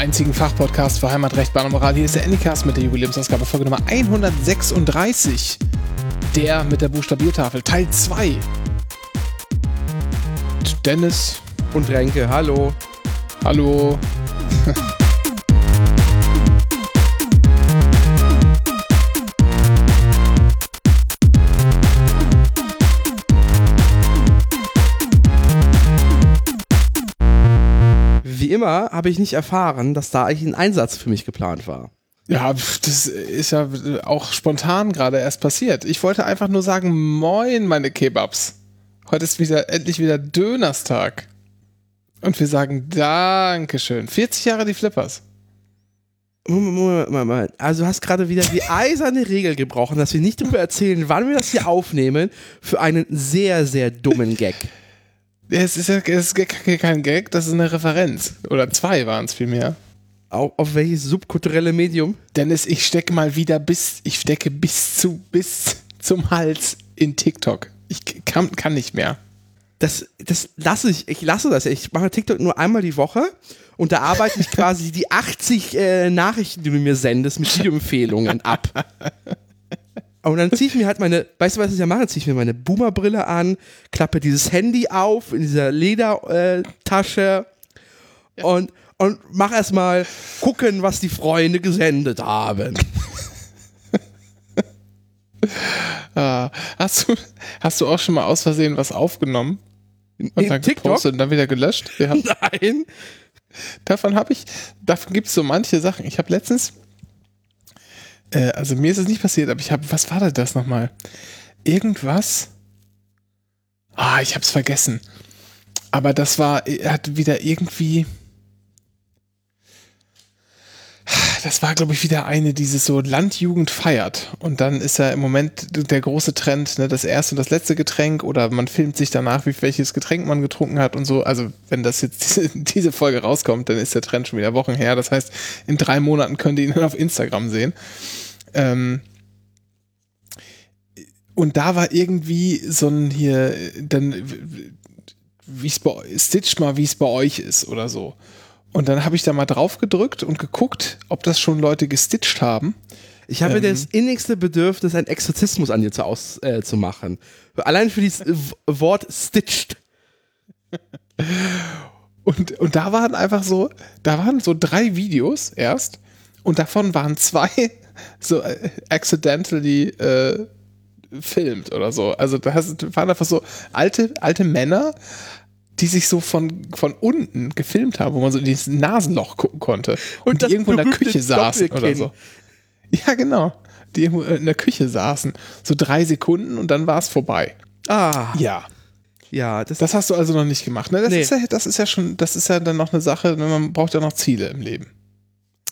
einzigen Fachpodcast für Heimatrecht, Bahn und Moral. Hier ist der Anycast mit der Jubiläumsausgabe, Folge Nummer 136. Der mit der Buchstabiertafel, Teil 2. Dennis. Und Renke, hallo. Hallo. Wie immer habe ich nicht erfahren, dass da eigentlich ein Einsatz für mich geplant war. Ja, das ist ja auch spontan gerade erst passiert. Ich wollte einfach nur sagen, moin, meine Kebabs. Heute ist wieder endlich wieder Dönerstag. Und wir sagen Dankeschön. 40 Jahre die Flippers. Moment, Moment, Moment. Also du hast gerade wieder die eiserne Regel gebrochen, dass wir nicht darüber erzählen, wann wir das hier aufnehmen, für einen sehr, sehr dummen Gag. Es ist ja es ist kein Gag, das ist eine Referenz. Oder zwei waren es vielmehr. Auf, auf welches subkulturelle Medium? Dennis, ich stecke mal wieder bis, ich stecke bis zu, bis zum Hals in TikTok. Ich kann, kann nicht mehr. Das, das lasse ich, ich lasse das. Ich mache TikTok nur einmal die Woche und da arbeite ich quasi die 80 äh, Nachrichten, die du mir sendest, mit Videoempfehlungen ab. Und dann ziehe ich mir halt meine, weißt du, was ich ja mache? Ziehe ich mir meine Boomerbrille an, klappe dieses Handy auf in dieser Ledertasche äh, ja. und, und mach erstmal gucken, was die Freunde gesendet haben. ah, hast, du, hast du auch schon mal aus Versehen was aufgenommen? Und in dann TikTok? gepostet und dann wieder gelöscht? Ja. Nein. Davon habe ich, davon gibt es so manche Sachen. Ich habe letztens, äh, also mir ist es nicht passiert, aber ich habe, was war das nochmal? Irgendwas? Ah, ich habe es vergessen. Aber das war, er hat wieder irgendwie, das war, glaube ich, wieder eine, die so Landjugend feiert. Und dann ist ja im Moment der große Trend, ne, das erste und das letzte Getränk oder man filmt sich danach, wie welches Getränk man getrunken hat und so. Also, wenn das jetzt diese, diese Folge rauskommt, dann ist der Trend schon wieder Wochen her. Das heißt, in drei Monaten könnt ihr ihn dann auf Instagram sehen. Ähm, und da war irgendwie so ein hier, dann, wie es bei Stitch mal, wie es bei euch ist oder so. Und dann habe ich da mal drauf gedrückt und geguckt, ob das schon Leute gestitcht haben. Ich habe ähm, das innigste Bedürfnis, einen Exorzismus an dir zu, aus, äh, zu machen. Allein für dieses Wort stitched. und, und da waren einfach so, da waren so drei Videos erst und davon waren zwei so äh, accidentally äh, filmt oder so. Also da waren einfach so alte, alte Männer, die sich so von, von unten gefilmt haben, wo man so in dieses Nasenloch gucken konnte. Und, und die irgendwo in der Küche saßen oder so. Ja, genau. Die irgendwo in der Küche saßen. So drei Sekunden und dann war es vorbei. Ah. Ja. Ja, das, das, hast du also noch nicht gemacht. Ne? Das, nee. ist ja, das ist ja schon, das ist ja dann noch eine Sache, ne? man braucht ja noch Ziele im Leben.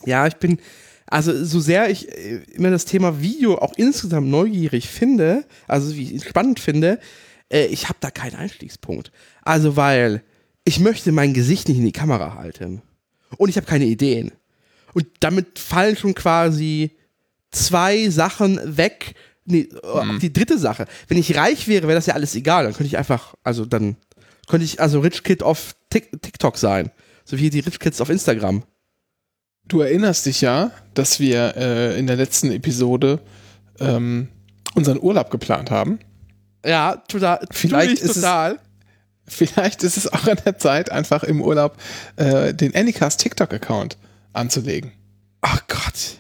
Ja, ich bin, also so sehr ich äh, immer das Thema Video auch insgesamt neugierig finde, also wie ich spannend finde, äh, ich habe da keinen Einstiegspunkt. Also weil ich möchte mein Gesicht nicht in die Kamera halten. Und ich habe keine Ideen. Und damit fallen schon quasi zwei Sachen weg. Nee, mhm. die dritte Sache. Wenn ich reich wäre, wäre das ja alles egal. Dann könnte ich einfach, also dann könnte ich also Rich Kid auf TikTok sein. So wie die Rich Kids auf Instagram. Du erinnerst dich ja, dass wir äh, in der letzten Episode ähm, unseren Urlaub geplant haben. Ja, total. Vielleicht ist total. Es, vielleicht ist es auch an der Zeit, einfach im Urlaub äh, den Anycast TikTok-Account anzulegen. Ach Gott.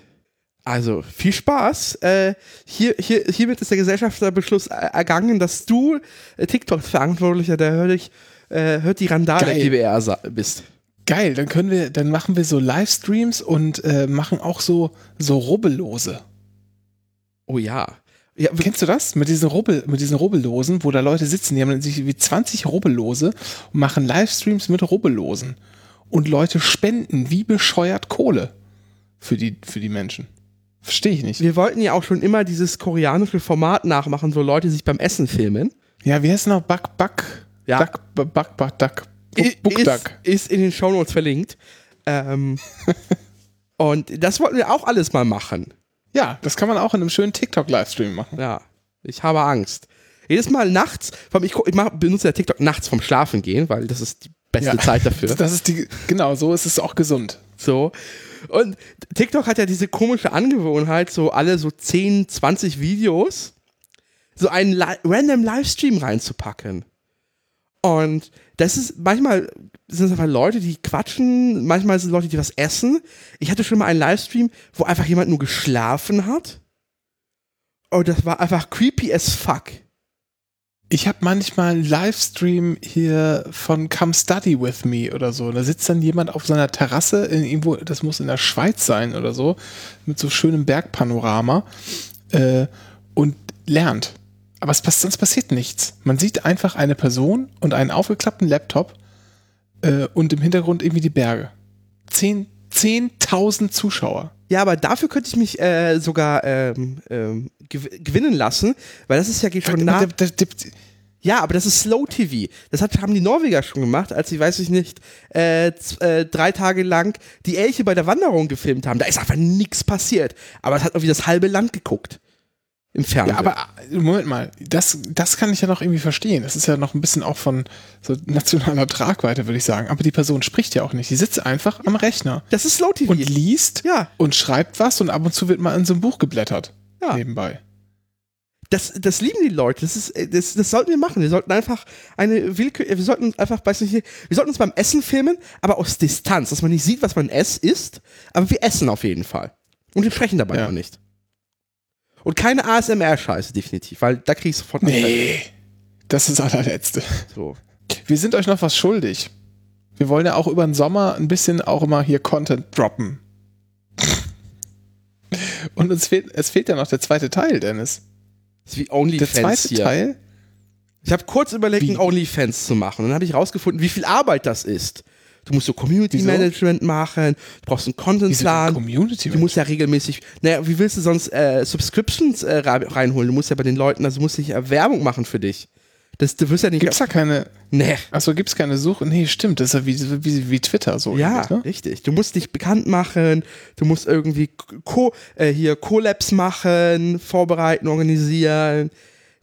Also, viel Spaß. Äh, hier, hier, hiermit ist der Gesellschafterbeschluss ergangen, dass du äh, TikTok-Verantwortlicher der hört, ich, äh, hört die Randale GBR bist. Geil, dann können wir, dann machen wir so Livestreams und äh, machen auch so, so Rubbellose. Oh ja. Ja, kennst du das? Mit diesen, Rubbel, mit diesen Rubbellosen, wo da Leute sitzen, die haben sich wie 20 Rubbellose und machen Livestreams mit Rubbellosen. Und Leute spenden wie bescheuert Kohle für die, für die Menschen. Verstehe ich nicht. Wir wollten ja auch schon immer dieses koreanische Format nachmachen, wo Leute sich beim Essen filmen. Ja, wie heißt es noch? Back, Back? Ja. Duck, Back, Back, Duck. Ist, ist in den Shownotes verlinkt. Ähm, und das wollten wir auch alles mal machen. Ja, das kann man auch in einem schönen TikTok-Livestream machen. Ja, ich habe Angst. Jedes Mal nachts, ich, ich mach, benutze ja TikTok nachts vom Schlafen gehen, weil das ist die Beste Ja. Zeit dafür. Das ist die, genau, so ist es auch gesund. So. Und TikTok hat ja diese komische Angewohnheit, so alle so 10, 20 Videos so einen Li random Livestream reinzupacken. Und das ist manchmal sind es einfach Leute, die quatschen, manchmal sind es Leute, die was essen. Ich hatte schon mal einen Livestream, wo einfach jemand nur geschlafen hat. Und das war einfach creepy as fuck. Ich habe manchmal einen Livestream hier von Come Study With Me oder so. Da sitzt dann jemand auf seiner Terrasse, in irgendwo, das muss in der Schweiz sein oder so, mit so schönem Bergpanorama äh, und lernt. Aber es sonst passiert nichts. Man sieht einfach eine Person und einen aufgeklappten Laptop äh, und im Hintergrund irgendwie die Berge. Zehn- 10.000 Zuschauer. Ja, aber dafür könnte ich mich äh, sogar ähm, ähm, gew gewinnen lassen, weil das ist ja schon der- Ja, aber das ist Slow TV. Das hat, haben die Norweger schon gemacht, als sie, weiß ich nicht, äh, äh, drei Tage lang die Elche bei der Wanderung gefilmt haben. Da ist einfach nichts passiert. Aber es hat irgendwie das halbe Land geguckt. Im Fernsehen. Ja, aber äh, Moment mal, das, das kann ich ja noch irgendwie verstehen. Das ist ja noch ein bisschen auch von so nationaler Tragweite, würde ich sagen. Aber die Person spricht ja auch nicht. Die sitzt einfach am Rechner das ist Slow TV. und liest ja, und schreibt was und ab und zu wird mal in so ein Buch geblättert. Ja. Nebenbei. das, das lieben die Leute. Das, ist, äh, das, das sollten wir machen. Wir sollten einfach eine Willkür, wir sollten uns einfach, weiß nicht, wir sollten uns beim Essen filmen, aber aus Distanz, dass man nicht sieht, was man ess, isst, aber wir essen auf jeden Fall. Und wir sprechen dabei Ja. noch nicht. Und keine ASMR-Scheiße, definitiv, weil da krieg ich sofort. Nee. Das ist das allerletzte. So. Wir sind euch noch was schuldig. Wir wollen ja auch über den Sommer ein bisschen auch immer hier Content droppen. Und uns fehlt, es fehlt ja noch der zweite Teil, Dennis. Das ist wie Der OnlyFans zweite hier. Teil? Ich habe kurz überlegt, Wie? ein OnlyFans zu machen. Und dann habe ich rausgefunden, wie viel Arbeit das ist. Du musst so Community Wieso? Management machen, du brauchst einen Contentplan. Community? Du musst ja regelmäßig, naja, wie willst du sonst äh, Subscriptions äh, reinholen? Du musst ja bei den Leuten, also du musst nicht äh, Werbung machen für dich. Das, du wirst ja nicht. Gibt's da keine, nee. achso, gibt's keine Suche? Nee, stimmt, das ist ja wie, wie, wie Twitter so. Ja, ne? richtig. Du musst dich bekannt machen, du musst irgendwie Co äh, hier Collabs machen, vorbereiten, organisieren.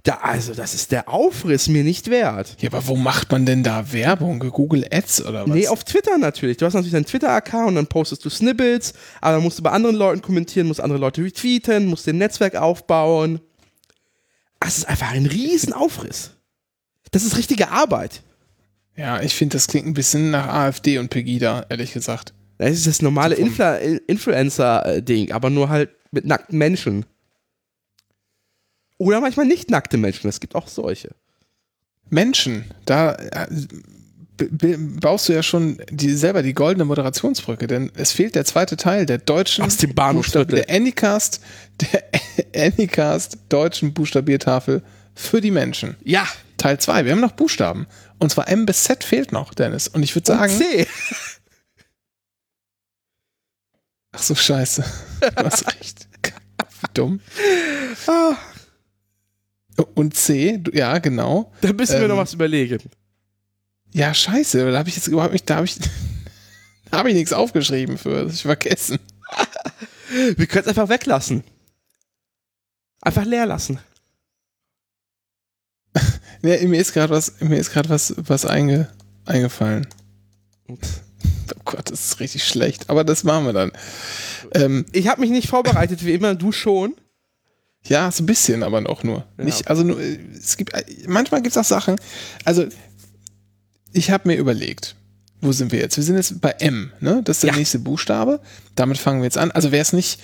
Da, also, das ist der Aufriss mir nicht wert. Ja, aber wo macht man denn da Werbung? Google Ads oder was? Nee, auf Twitter natürlich. Du hast natürlich deinen Twitter-Account und dann postest du Snippets, aber dann musst du bei anderen Leuten kommentieren, musst andere Leute retweeten, musst den Netzwerk aufbauen. Das ist einfach ein riesen Aufriss. Das ist richtige Arbeit. ja, ich finde, das klingt ein bisschen nach AfD und Pegida, ehrlich gesagt. Das ist das normale Infla Influencer-Ding, aber nur halt mit nackten Menschen. Oder manchmal nicht nackte Menschen, es gibt auch solche. Menschen, da äh, baust du ja schon die, selber die goldene Moderationsbrücke, denn es fehlt der zweite Teil der deutschen Aus dem Bahnhofsviertel. Der Anycast, der Anycast deutschen Buchstabiertafel für die Menschen. Ja, Teil 2. Wir haben noch Buchstaben. Und zwar M bis Z fehlt noch, Dennis. Und ich würde sagen. C. Ach so, scheiße. Du hast recht. Wie dumm. Ah, Und C, ja, genau. da müssen wir Ähm, noch was überlegen. Ja, scheiße. Da habe ich jetzt überhaupt nicht, da habe ich, da habe ich nichts aufgeschrieben für. Das hab ich vergessen. Wir können es einfach weglassen. Einfach leer lassen. Ja, mir ist gerade was, mir ist gerade was, was einge, eingefallen. Ups. Oh Gott, das ist richtig schlecht. Aber das machen wir dann. Ähm, Ich habe mich nicht vorbereitet, wie immer, du schon. Ja, so ein bisschen, aber auch nur. Ja. Nicht, also nur, es gibt, manchmal gibt es auch Sachen. Also, ich habe mir überlegt, wo sind wir jetzt? Wir sind jetzt bei M, ne? Das ist der Ja. nächste Buchstabe. Damit fangen wir jetzt an. Also, wer es nicht,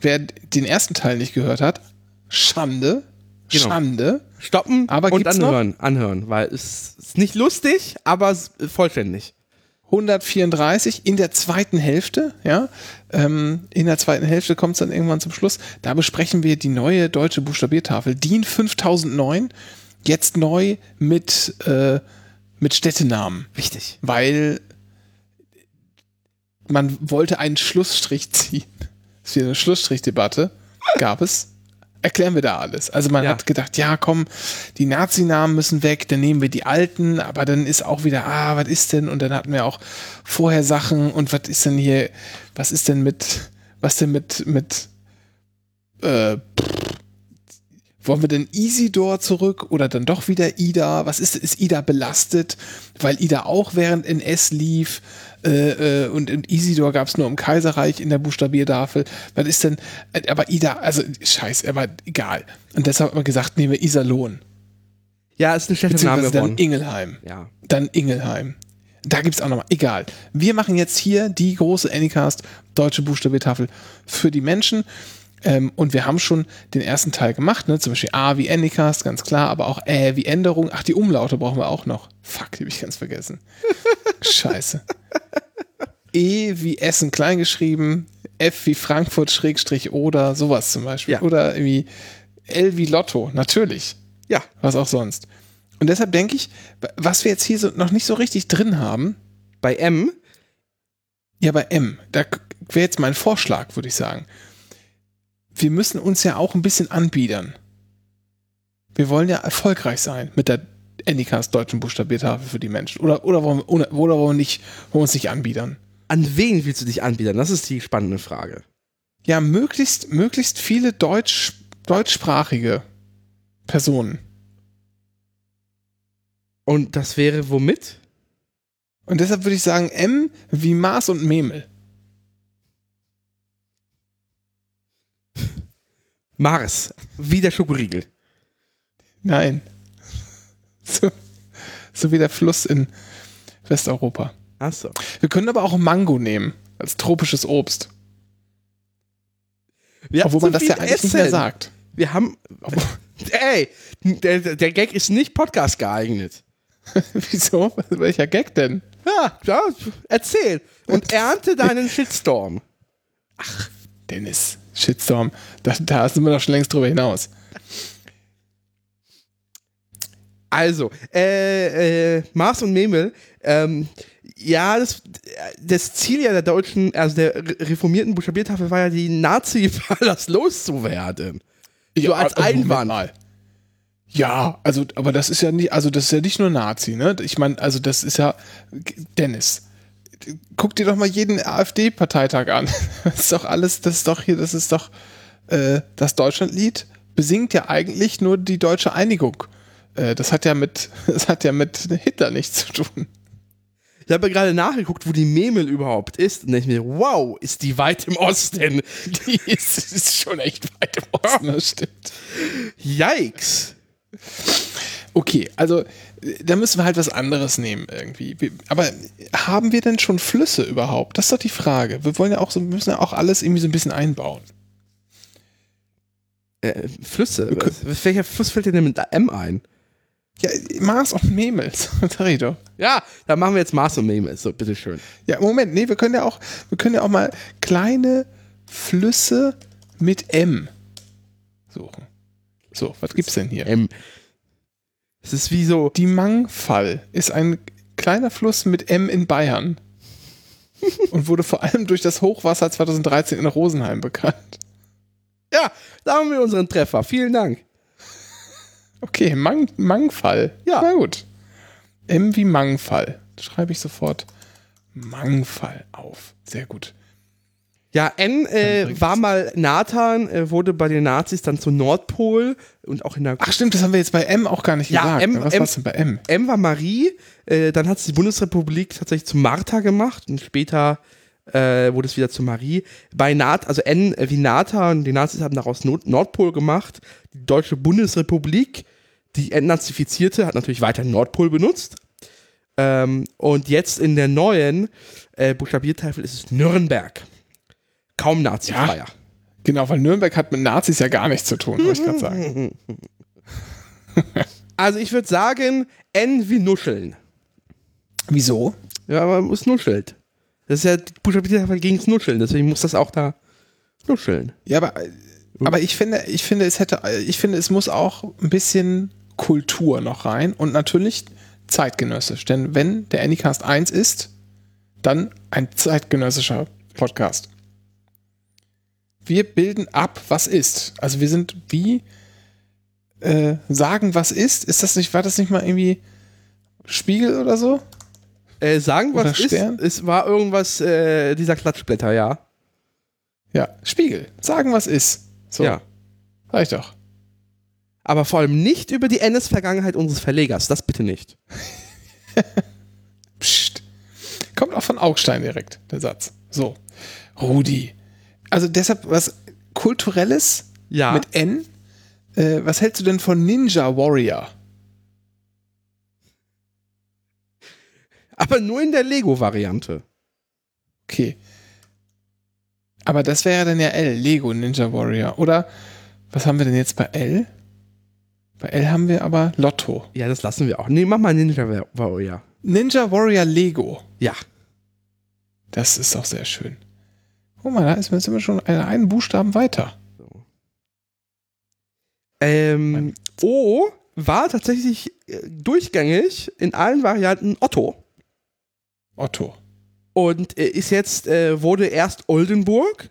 wer den ersten Teil nicht gehört hat, Schande. Genau. Schande. Stoppen Aber und gibt's noch? anhören. Anhören, weil es ist nicht lustig, aber es ist vollständig. 134 in der zweiten Hälfte, ja. Ähm, in der zweiten Hälfte kommt es dann irgendwann zum Schluss. Da besprechen wir die neue deutsche Buchstabiertafel, DIN 5009, jetzt neu mit, äh, mit Städtenamen, Wichtig. weil man wollte einen Schlussstrich ziehen. Es ist wieder eine Schlussstrichdebatte, gab es. Erklären wir da alles. Also man Ja. hat gedacht, ja komm, die Nazi-Namen müssen weg, dann nehmen wir die alten, aber dann ist auch wieder, ah, was ist denn? Und dann hatten wir auch vorher Sachen und was ist denn hier, was ist denn mit, was denn mit, mit, äh, Wollen wir denn Isidor zurück oder dann doch wieder Ida? Was ist, ist Ida belastet? Weil Ida auch während NS lief äh, äh, und, und Isidor gab es nur im Kaiserreich in der Buchstabiertafel. Was ist denn, äh, aber Ida, also scheiß, aber egal. Und deshalb hat man gesagt, nehmen wir Iserlohn. Ja, ist ein schlechter Name Beziehungsweise dann geworden. Ingelheim. Ja. Dann Ingelheim. Da gibt es auch nochmal, egal. Wir machen jetzt hier die große Anycast, deutsche Buchstabiertafel für die Menschen. Ähm, und wir haben schon den ersten Teil gemacht, ne? zum Beispiel A wie Anycast, ganz klar, aber auch Ä wie Änderung. Ach, die Umlaute brauchen wir auch noch. Fuck, die habe ich ganz vergessen. Scheiße. E wie Essen klein geschrieben, F wie Frankfurt Schrägstrich oder sowas zum Beispiel. Ja. Oder irgendwie L wie Lotto, natürlich Ja. was auch sonst. Und deshalb denke ich, was wir jetzt hier so noch nicht so richtig drin haben, Bei M, ja bei M, da wäre jetzt mein Vorschlag, würde ich sagen. Wir müssen uns ja auch ein bisschen anbiedern. Wir wollen ja erfolgreich sein mit der Anycast deutschen Buchstabiertafel für die Menschen. Oder, oder, wollen, wir, oder, oder wollen, wir nicht, wollen wir uns nicht anbiedern? an wen willst du dich anbieten? Das ist die spannende Frage. Ja, möglichst, möglichst viele Deutsch, deutschsprachige Personen. Und das wäre womit? Und deshalb würde ich sagen, M wie Mars und Memel. Mars. Wie der Schokoriegel. Nein. So, so wie der Fluss in Westeuropa. Achso. Wir können aber auch Mango nehmen, als tropisches Obst. Wir Obwohl man das ja eigentlich nicht mehr Essen. sagt. Wir haben. Ey, der, der Gag ist nicht Podcast geeignet. Wieso? Welcher Gag denn? Ja, ja, erzähl. Und ernte deinen Shitstorm. Dennis, Shitstorm. Da, da sind wir doch schon längst drüber hinaus. Also, äh, äh, Mars und Memel, ähm, ja, das, das Ziel ja der deutschen, also der re- reformierten Buchstabiertafel war ja, die Nazi-Ballast loszuwerden. So als Einwand. Mal. Ja, also, aber das ist ja nicht, also das ist ja nicht nur Nazi, ne? Ich meine, also das ist ja, Dennis, guck dir doch mal jeden AfD-Parteitag an. Das ist doch alles, das ist doch hier, das ist doch, äh, das Deutschlandlied besingt ja eigentlich nur die deutsche Einigung. Äh, das hat ja mit, das hat ja mit Hitler nichts zu tun. Ich habe ja gerade nachgeguckt, wo die Memel überhaupt ist. Und ich mir, wow, ist die weit im Osten. Die ist, ist schon echt weit im Osten, das stimmt. Yikes. Okay, also da müssen wir halt was anderes nehmen irgendwie. Aber haben wir denn schon Flüsse überhaupt? Das ist doch die Frage. Wir wollen ja auch so, müssen ja auch alles irgendwie so ein bisschen einbauen. Äh, Flüsse. Was, welcher Fluss fällt dir denn mit M ein? Ja, Mars und Memel, sag ich doch. Ja, dann machen wir jetzt Mars und Memel. So, bitteschön. Ja, Moment, nee, wir können ja auch, wir können ja auch mal kleine Flüsse mit M suchen. So, was gibt's denn hier? M. Es ist wie so. Die Mangfall ist ein kleiner Fluss mit M in Bayern und wurde vor allem durch das Hochwasser 2013 in Rosenheim bekannt. Ja, da haben wir unseren Treffer. Vielen Dank. Okay, Mang Mangfall. Ja. Na gut. M wie Mangfall. Schreibe ich sofort Mangfall auf. Sehr gut. Ja, N äh, war mal Nathan, äh, wurde bei den Nazis dann zu Nordpol und auch in der. Ach stimmt, das haben wir jetzt bei M auch gar nicht Ja, gesagt. M- Was war's denn bei M? M war Marie, äh, dann hat es die Bundesrepublik tatsächlich zu Martha gemacht und später äh, wurde es wieder zu Marie. Bei Nat, also N äh, wie Nathan, die Nazis haben daraus Nord Nordpol gemacht. Die Deutsche Bundesrepublik, die entnazifizierte, hat natürlich weiter Nordpol benutzt. Ähm, und jetzt in der neuen äh, Buchstabiertafel ist es Nürnberg. Kaum nazifreier. Genau, weil Nürnberg hat mit Nazis ja gar nichts zu tun, wollte ich gerade sagen. Also ich würde sagen, N wie Nuscheln. Wieso? Ja, aber es nuschelt. Das ist ja die Buchstabiertafel gegen das Nuscheln, deswegen muss das auch da nuscheln. Ja, aber, aber ich finde, ich finde, es hätte, ich finde, es muss auch ein bisschen Kultur noch rein und natürlich zeitgenössisch. Denn wenn der Anycast 1 ist, dann ein zeitgenössischer Podcast. Wir bilden ab, was ist. Also wir sind wie äh, sagen, was ist. Ist das nicht, war das nicht mal irgendwie Spiegel oder so? Äh, sagen, was Oder ist, Stern? es war irgendwas äh, dieser Klatschblätter, ja. Ja, Spiegel. Sagen, was ist. So, Ja. reicht doch. Aber vor allem nicht über die NS-Vergangenheit unseres Verlegers. Das bitte nicht. Psst. Kommt auch von Augstein direkt, der Satz. So. Rudi. Also deshalb was Kulturelles Ja. mit N. Äh, was hältst du denn von Ninja Warrior? aber nur in der Lego-Variante. Okay. Aber das wäre dann ja L, Lego Ninja Warrior. Oder was haben wir denn jetzt bei L? Bei L haben wir aber Lotto. Ja, das lassen wir auch. Nee, mach mal Ninja Warrior. Ninja Warrior Lego. Ja. Das ist auch sehr schön. Guck mal, da ist, sind wir schon einen, Buchstaben weiter. So. Ähm, O war tatsächlich äh, durchgängig in allen Varianten Otto. Otto. Und äh, ist jetzt, äh, wurde erst Oldenburg,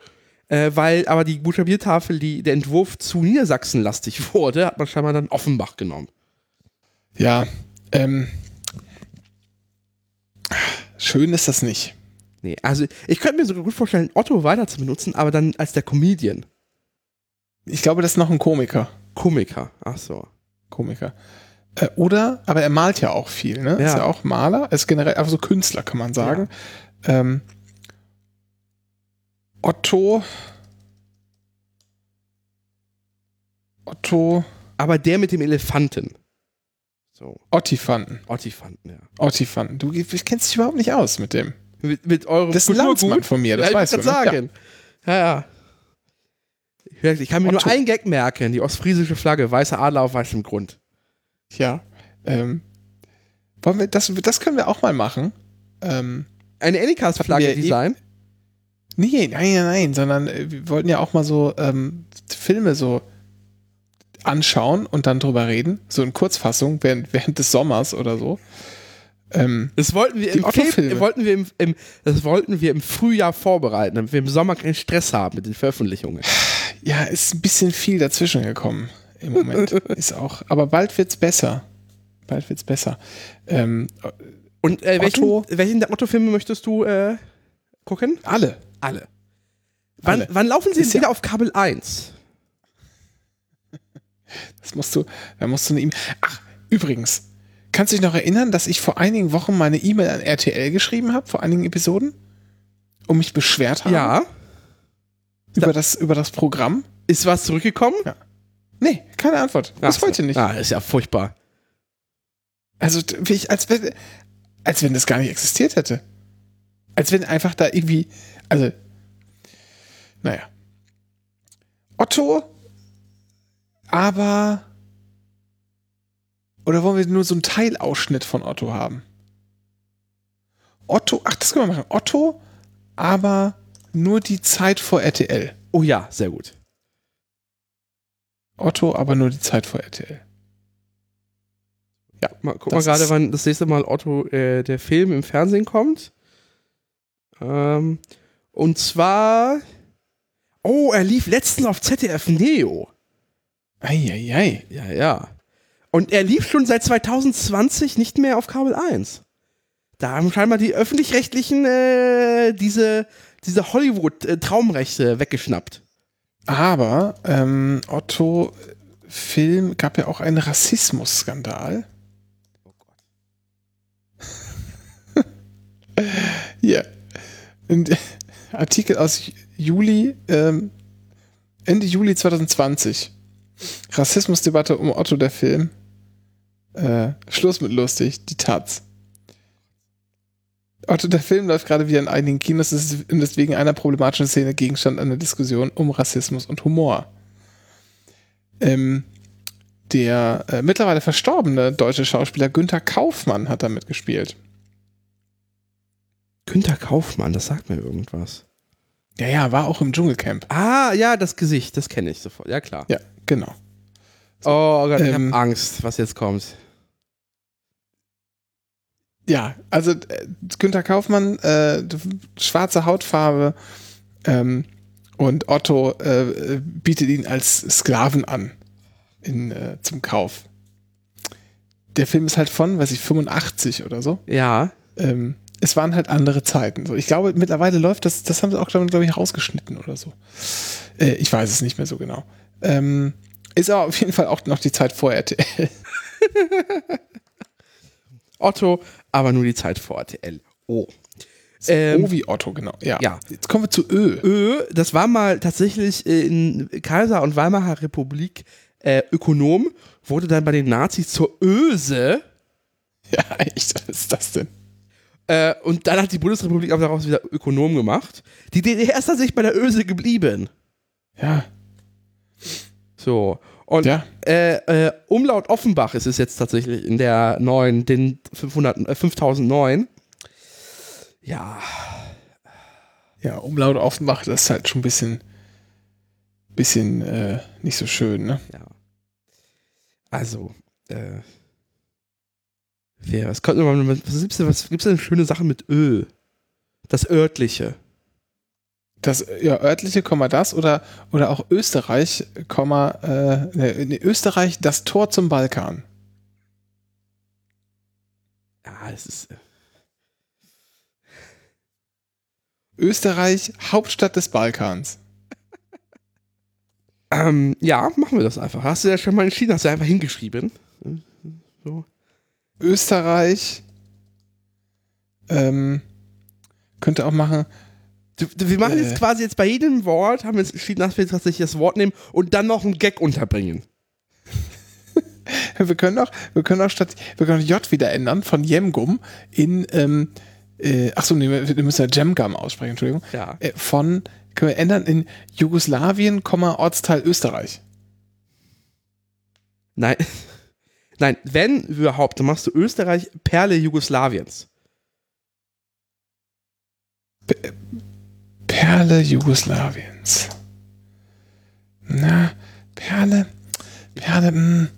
äh, weil aber die Buchstabiertafel, die, der Entwurf zu Niedersachsenlastig wurde, hat man scheinbar dann Offenbach genommen. Ja, ähm. Schön ist das nicht. Nee, also ich könnte mir sogar gut vorstellen, Otto weiter zu benutzen, aber dann als der Comedian. Ich glaube, das ist noch ein Komiker. Komiker. Ach so. Komiker. Äh, oder, aber er malt ja auch viel, ne? Ja. Ist ja auch Maler, ist generell einfach so Künstler, kann man sagen. Ähm, Otto. Otto. Aber der mit dem Elefanten. So, Ottifanten. Ottifanten, ja. Ottifanten. Du kennst dich überhaupt nicht aus mit dem. Mit, mit eurem Das ist ein Landsmann von mir, das ja, weißt ich du. Ne? sagen. Ja, ja. Ich, ich kann mir Otto. nur einen Gag merken: die ostfriesische Flagge, weißer Adler auf weißem Grund. Ja. ja. Ähm, wollen wir, das, das können wir auch mal machen. Ähm, Eine Anycast-Flagge wir design. Nee, nein, nein, nein, sondern äh, wir wollten ja auch mal so ähm, Filme so anschauen und dann drüber reden. So in Kurzfassung während, während des Sommers oder so. Ähm, Das wollten wir im. Feb- wollten wir im, im, das wollten wir im Frühjahr vorbereiten, damit wir im Sommer keinen Stress haben mit den Veröffentlichungen. ja, ist ein bisschen viel dazwischen gekommen im Moment. ist auch, aber bald wird's besser. Bald wird's besser. Ähm, Und äh, welchen, Otto. welchen der Otto-Filme möchtest du äh, gucken? alle. Alle. Wann, wann laufen sie Ist wieder ja- auf Kabel 1? Das musst du, da musst du E-Mail. Ach, übrigens, kannst du dich noch erinnern, dass ich vor einigen Wochen meine E-Mail an RTL geschrieben habe, vor einigen Episoden? Und mich beschwert habe Ja. über das, über das Programm? Ist was zurückgekommen? Nee, keine Antwort. Bis Ach heute nicht. Ah, ist ja furchtbar. Also, wie ich, als, wenn, als wenn das gar nicht existiert hätte. Als wenn einfach da irgendwie. Also. Naja. Otto, aber. Oder wollen wir nur so einen Teilausschnitt von Otto haben? Otto, ach, das können wir machen. Otto, aber nur die Zeit vor RTL. Oh ja, sehr gut. Otto, aber nur die Zeit vor RTL. Mal, guck mal gerade, wann das nächste Mal Otto, äh, der Film im Fernsehen kommt. Ähm, und zwar. Oh, er lief letztens auf ZDF Neo. Eieiei. Ja, ja. Und er lief schon seit 2020 nicht mehr auf Kabel 1. Da haben scheinbar die öffentlich-rechtlichen äh, diese, diese Hollywood-Traumrechte weggeschnappt. Aber ähm, Otto Film gab ja auch einen Rassismusskandal. Oh Gott. Hier. Ein Artikel aus Juli, ähm, Ende Juli 2020. Rassismusdebatte um Otto der Film. Äh, Schluss mit lustig, die Taz. Otto der Film läuft gerade wieder in einigen Kinos es ist- und ist wegen einer problematischen Szene Gegenstand einer Diskussion um Rassismus und Humor. Ähm, der äh, mittlerweile verstorbene deutsche Schauspieler Günther Kaufmann hat da mitgespielt. Günther Kaufmann, das sagt mir irgendwas. Ja, ja, war auch im Dschungelcamp. Ah, ja, das Gesicht, das kenne ich sofort. Ja, klar. Ja, genau. Oh Gott, ich Ähm, habe Angst, was jetzt kommt. Ja, also äh, Günther Kaufmann, äh, schwarze Hautfarbe ähm, und Otto äh, bietet ihn als Sklaven an in, äh, zum Kauf. Der Film ist halt von, weiß ich, 85 oder so. Ja. Ähm, es waren halt andere Zeiten. So, ich glaube, mittlerweile läuft das, das haben sie auch, glaube ich, rausgeschnitten oder so. Äh, ich weiß es nicht mehr so genau. Ähm, Ist aber auf jeden Fall auch noch die Zeit vor RTL. Otto, aber nur die Zeit vor RTL. Oh. Ähm, o wie Otto, genau. Ja. ja. Jetzt kommen wir zu Ö. Ö, das war mal tatsächlich in Kaiser- und Weimarer Republik äh, Ökonom, wurde dann bei den Nazis zur Öse. Ja, echt, was ist das denn? Äh, und dann hat die Bundesrepublik aber daraus wieder Ökonom gemacht. Die DDR ist tatsächlich bei der Öse geblieben. Ja. So. Und ja. äh, äh, Umlaut Offenbach ist es jetzt tatsächlich in der neuen, den 500, äh, 5009. Ja. Ja, Umlaut Offenbach, das ist halt schon ein bisschen, bisschen äh, nicht so schön, ne? Ja. Also, äh, wer, was könnte man, was gibt's denn, was gibt's denn schöne Sachen mit Ö? Das örtliche. Das ja, örtliche, Komma das oder, oder auch Österreich, Komma, äh, ne, ne, Österreich, das Tor zum Balkan. Ja, es ist. Äh Österreich, Hauptstadt des Balkans. Ähm, ja, machen wir das einfach. Hast du ja schon mal entschieden, hast du einfach hingeschrieben. So. Österreich ähm, könnte auch machen. Wir machen äh, jetzt quasi jetzt bei jedem Wort, haben wir jetzt entschieden, dass wir tatsächlich das Wort nehmen und dann noch einen Gag unterbringen. wir können auch, wir können auch statt, wir können J wieder ändern von Jemgum in, ähm, äh, achso, nee, wir müssen ja Jemgum aussprechen, Entschuldigung. Ja. Äh, von, können wir ändern in Jugoslawien, Ortsteil Österreich. Nein. Nein, wenn überhaupt, dann machst du Österreich Perle Jugoslawiens. P Perle Jugoslawiens. Na, Perle, Perle, mh. Hm.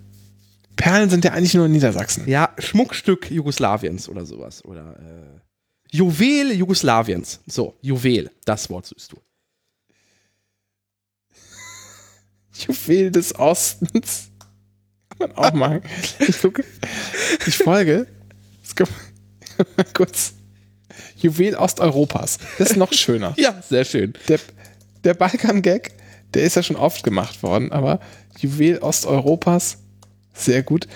Perlen sind ja eigentlich nur in Niedersachsen. Ja, Schmuckstück Jugoslawiens oder sowas. Oder äh, Juwel Jugoslawiens. So, Juwel, das Wort suchst du. Juwel des Ostens. Kann man auch machen. Ich, gucke, ich folge. Mal kurz. Juwel Osteuropas. Das ist noch schöner. ja, sehr schön. Der, der Balkan-Gag, der ist ja schon oft gemacht worden, aber Juwel Osteuropas, sehr gut.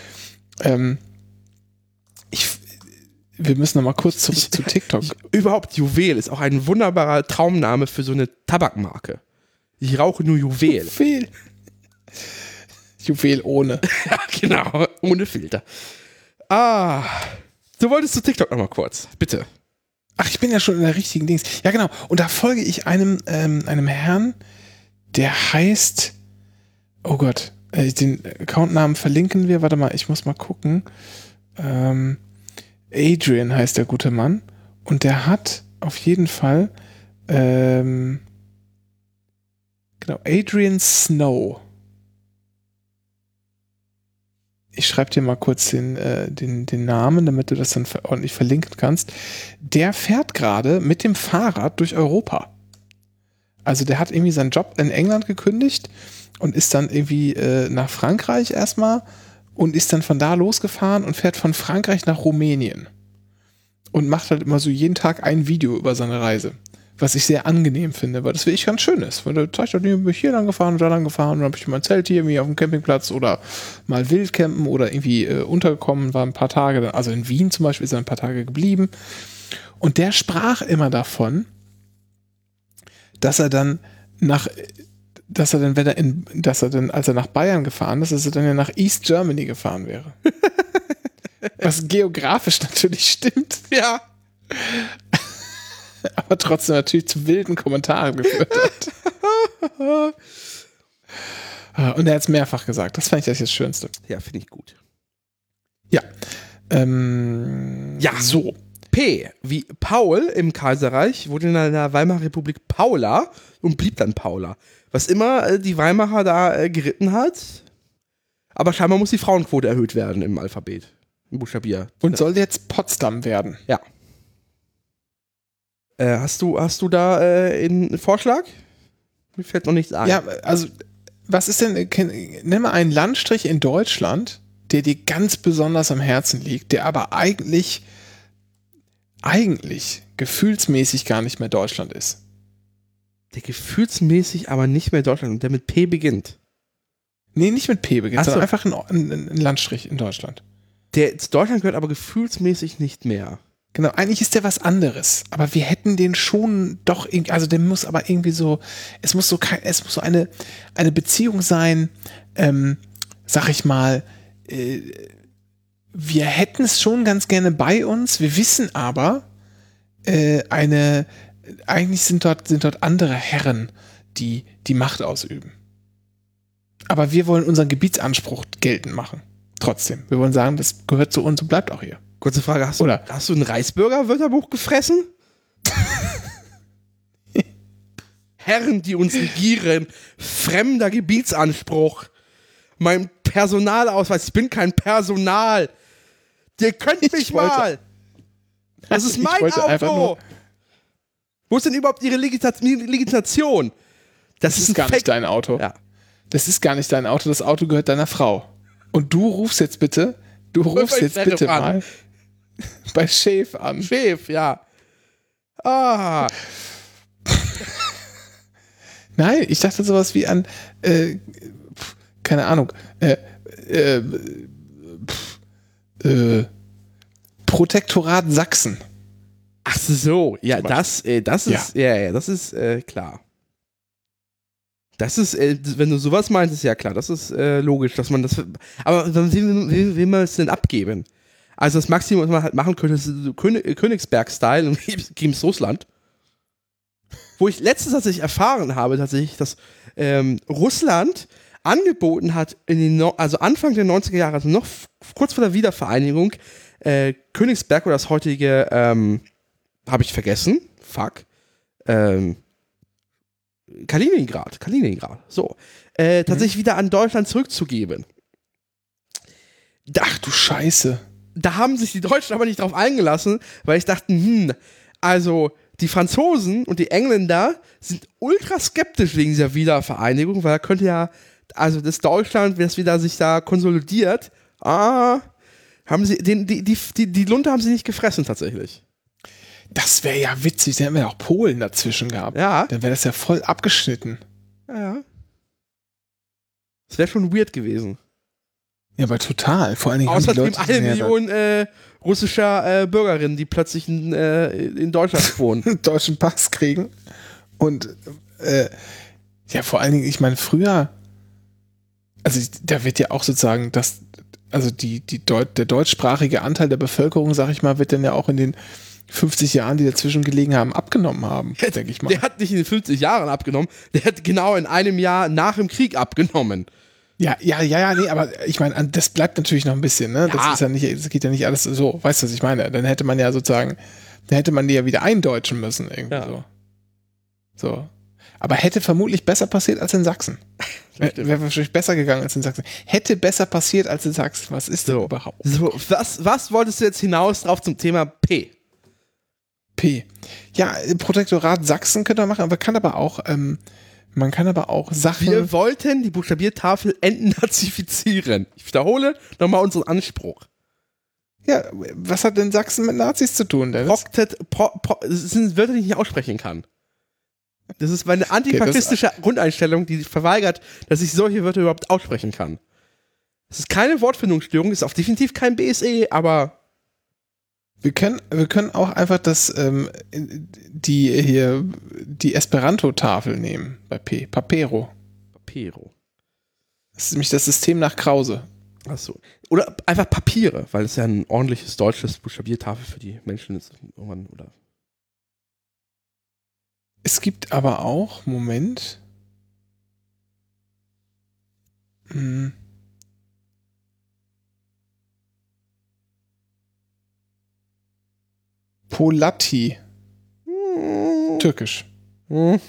Ähm, ich, wir müssen noch mal kurz zurück ich, zu TikTok. Ich, überhaupt, Juwel ist auch ein wunderbarer Traumname für so eine Tabakmarke. Ich rauche nur Juwel. Juwel. Juwel ohne. ja, genau, ohne Filter. Ah, du wolltest zu TikTok noch mal kurz, bitte. Ach, ich bin ja schon in der richtigen Dings. Ja, genau. Und da folge ich einem, ähm, einem Herrn, der heißt, oh Gott, äh, den Accountnamen verlinken wir. Warte mal, ich muss mal gucken. Ähm, Adrian heißt der gute Mann. Und der hat auf jeden Fall, ähm, genau, Adrian Snow ich schreibe dir mal kurz den, äh, den, den Namen, damit du das dann ordentlich verlinken kannst. Der fährt gerade mit dem Fahrrad durch Europa. Also der hat irgendwie seinen Job in England gekündigt und ist dann irgendwie äh, nach Frankreich erstmal und ist dann von da losgefahren und fährt von Frankreich nach Rumänien. Und macht halt immer so jeden Tag ein Video über seine Reise was ich sehr angenehm finde, weil das wirklich ganz schön ist. Weil da zeigt er, bin ich hier lang gefahren und da lang gefahren und dann habe ich mein Zelt hier irgendwie auf dem Campingplatz oder mal Wildcampen oder irgendwie äh, untergekommen, war ein paar Tage, also in Wien zum Beispiel ist er ein paar Tage geblieben. Und der sprach immer davon, dass er dann nach, dass er dann, wenn er in, dass er dann, als er nach Bayern gefahren ist, dass er dann ja nach East Germany gefahren wäre. Was geografisch natürlich stimmt. Ja. Aber trotzdem natürlich zu wilden Kommentaren geführt hat. Und er hat es mehrfach gesagt. Das fand ich das jetzt Schönste. Ja, finde ich gut. Ja. Ähm, ja, so. P wie Paul im Kaiserreich wurde in der Weimarer Republik Paula und blieb dann Paula. Was immer äh, die Weimarer da äh, geritten hat. Aber scheinbar muss die Frauenquote erhöht werden im Alphabet. Im Buchstabier. Und soll jetzt Potsdam werden. Ja. Äh, hast, du, hast du da äh, einen Vorschlag? Mir fällt noch nichts ein. Ja, also, was ist denn, nimm mal einen Landstrich in Deutschland, der dir ganz besonders am Herzen liegt, der aber eigentlich, eigentlich gefühlsmäßig gar nicht mehr Deutschland ist. Der gefühlsmäßig aber nicht mehr Deutschland und der mit P beginnt. Nee, nicht mit P beginnt, so. sondern einfach ein, ein, ein Landstrich in Deutschland. Der zu Deutschland gehört aber gefühlsmäßig nicht mehr. Genau, eigentlich ist der was anderes, aber wir hätten den schon doch irgendwie, also der muss aber irgendwie so, es muss so es muss so eine, eine Beziehung sein, ähm, sag ich mal, äh, wir hätten es schon ganz gerne bei uns, wir wissen aber, äh, eine, eigentlich sind dort, sind dort andere Herren, die die Macht ausüben. Aber wir wollen unseren Gebietsanspruch geltend machen. Trotzdem. Wir wollen sagen, das gehört zu uns und bleibt auch hier. Kurze Frage, hast du, Oder? hast du ein Reisbürger-Wörterbuch gefressen? Herren, die uns regieren, fremder Gebietsanspruch, mein Personalausweis, ich bin kein Personal. Ihr könnt mich Ich wollte- mal. Das ist mein Auto. Wo ist denn überhaupt ihre Legitimation? Das, Das ist gar nicht dein Auto. Ja. Das ist gar nicht dein Auto, das Auto gehört deiner Frau. Und du rufst jetzt bitte, du rufst jetzt bitte mal bei Chef an. Chef, ja. Ah, Nein, ich dachte sowas wie an, äh, keine Ahnung, äh, äh, äh, Protektorat Sachsen. ach so, ja, das, äh, das ist, ja, ja, das ist äh, klar. Das ist, äh, wenn du sowas meinst, ist ja klar, das ist äh, logisch, dass man das. Aber dann will, will man es denn abgeben? Also das Maximum, was man halt machen könnte, ist so König, Königsberg-Style und geben es Russland. Wo ich letztens tatsächlich erfahren habe, tatsächlich, dass ähm, Russland angeboten hat, in den no also Anfang der 90er Jahre, also noch kurz vor der Wiedervereinigung, äh, Königsberg oder das heutige, ähm, habe ich vergessen, fuck, ähm, Kaliningrad, Kaliningrad, so, äh, tatsächlich wieder an Deutschland zurückzugeben. Ach du Scheiße. Da haben sich die Deutschen aber nicht drauf eingelassen, weil ich dachte, hm, also die Franzosen und die Engländer sind ultra skeptisch wegen dieser Wiedervereinigung, weil da könnte ja, also das Deutschland, wenn es wieder sich da konsolidiert, ah, haben sie, den, die, die, die, die Lunte haben sie nicht gefressen tatsächlich. Das wäre ja witzig, dann hätten wir ja auch Polen dazwischen gehabt. Ja, Dann wäre das ja voll abgeschnitten. ja, ja. Das wäre schon weird gewesen. Ja, aber total. Vor allen Dingen haben Außerdem Leute, die eine sind ja da- Million äh, russischer äh, Bürgerinnen, die plötzlich in, äh, in Deutschland wohnen. deutschen Pass kriegen. Und äh, ja, vor allen Dingen, ich meine, früher, also da wird ja auch sozusagen das, also die, die Deut der deutschsprachige Anteil der Bevölkerung, sag ich mal, wird dann ja auch in den 50 Jahren, die dazwischen gelegen haben, abgenommen haben, denke ich mal. Der hat nicht in den 50 Jahren abgenommen, der hat genau in einem Jahr nach dem Krieg abgenommen. Ja, ja, ja, ja, nee, aber ich meine, das bleibt natürlich noch ein bisschen, ne? Ja. Das ist ja nicht, das geht ja nicht alles so, weißt du, was ich meine? Dann hätte man ja sozusagen, dann hätte man die ja wieder eindeutschen müssen, irgendwie Ja. so. So. Aber hätte vermutlich besser passiert als in Sachsen. Wäre wär wahrscheinlich besser gegangen als in Sachsen. Hätte besser passiert als in Sachsen. Was ist denn So. überhaupt? So, was, was wolltest du jetzt hinaus drauf zum Thema P? P. Ja, Protektorat Sachsen könnte man machen, aber kann aber auch, ähm, man kann aber auch Sachen. Wir wollten die Buchstabiertafel entnazifizieren. Ich wiederhole nochmal unseren Anspruch. ja, was hat denn Sachsen mit Nazis zu tun, Dennis? Proktet, pro, pro, das sind Wörter, die ich nicht aussprechen kann. Das ist meine antifaschistische Grundeinstellung, die verweigert, dass ich solche Wörter überhaupt aussprechen kann. Es ist keine Wortfindungsstörung, ist auch definitiv kein BSE, aber Wir können, wir können auch einfach das, ähm, die hier, die Esperanto-Tafel nehmen bei P. Papero. Papero. Das ist nämlich das System nach Krause. Achso. Oder einfach Papiere, weil es ja ein ordentliches deutsches Buchstabiertafel für die Menschen ist. Irgendwann, oder? Es gibt aber auch, Moment. Hm. Polatti, türkisch. Mhm.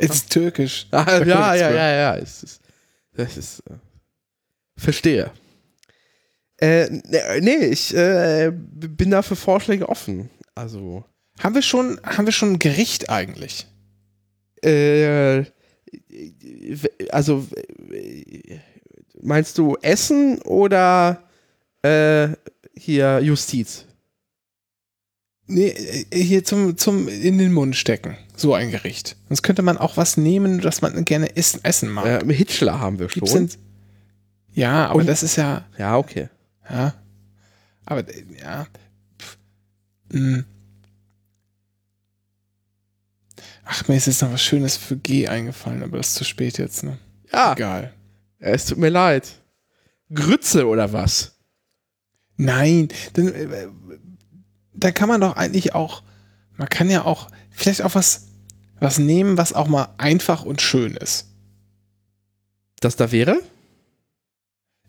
Ist türkisch. Ah, ja, ja, ja, ja. Es ist, das ist. Äh, verstehe. Äh, ne- nee, ich äh, bin da für Vorschläge offen. Also. Haben wir schon, haben wir schon ein Gericht eigentlich? Äh, also, meinst du Essen oder äh, hier Justiz? Nee, äh, hier zum, zum in den Mund stecken. So ein Gericht. Sonst könnte man auch was nehmen, das man gerne essen, essen mag. Äh, Hitchler haben wir schon. denn, ja, aber Und- das ist ja, Ja, okay. ja. Aber, äh, ja. Pff. Hm. Ach, mir ist jetzt noch was Schönes für G eingefallen, aber das ist zu spät jetzt, ne? Ja, Egal. es tut mir leid. Grütze oder was? Nein, dann, äh, da kann man doch eigentlich auch, man kann ja auch vielleicht auch was, was nehmen, was auch mal einfach und schön ist. Das da wäre?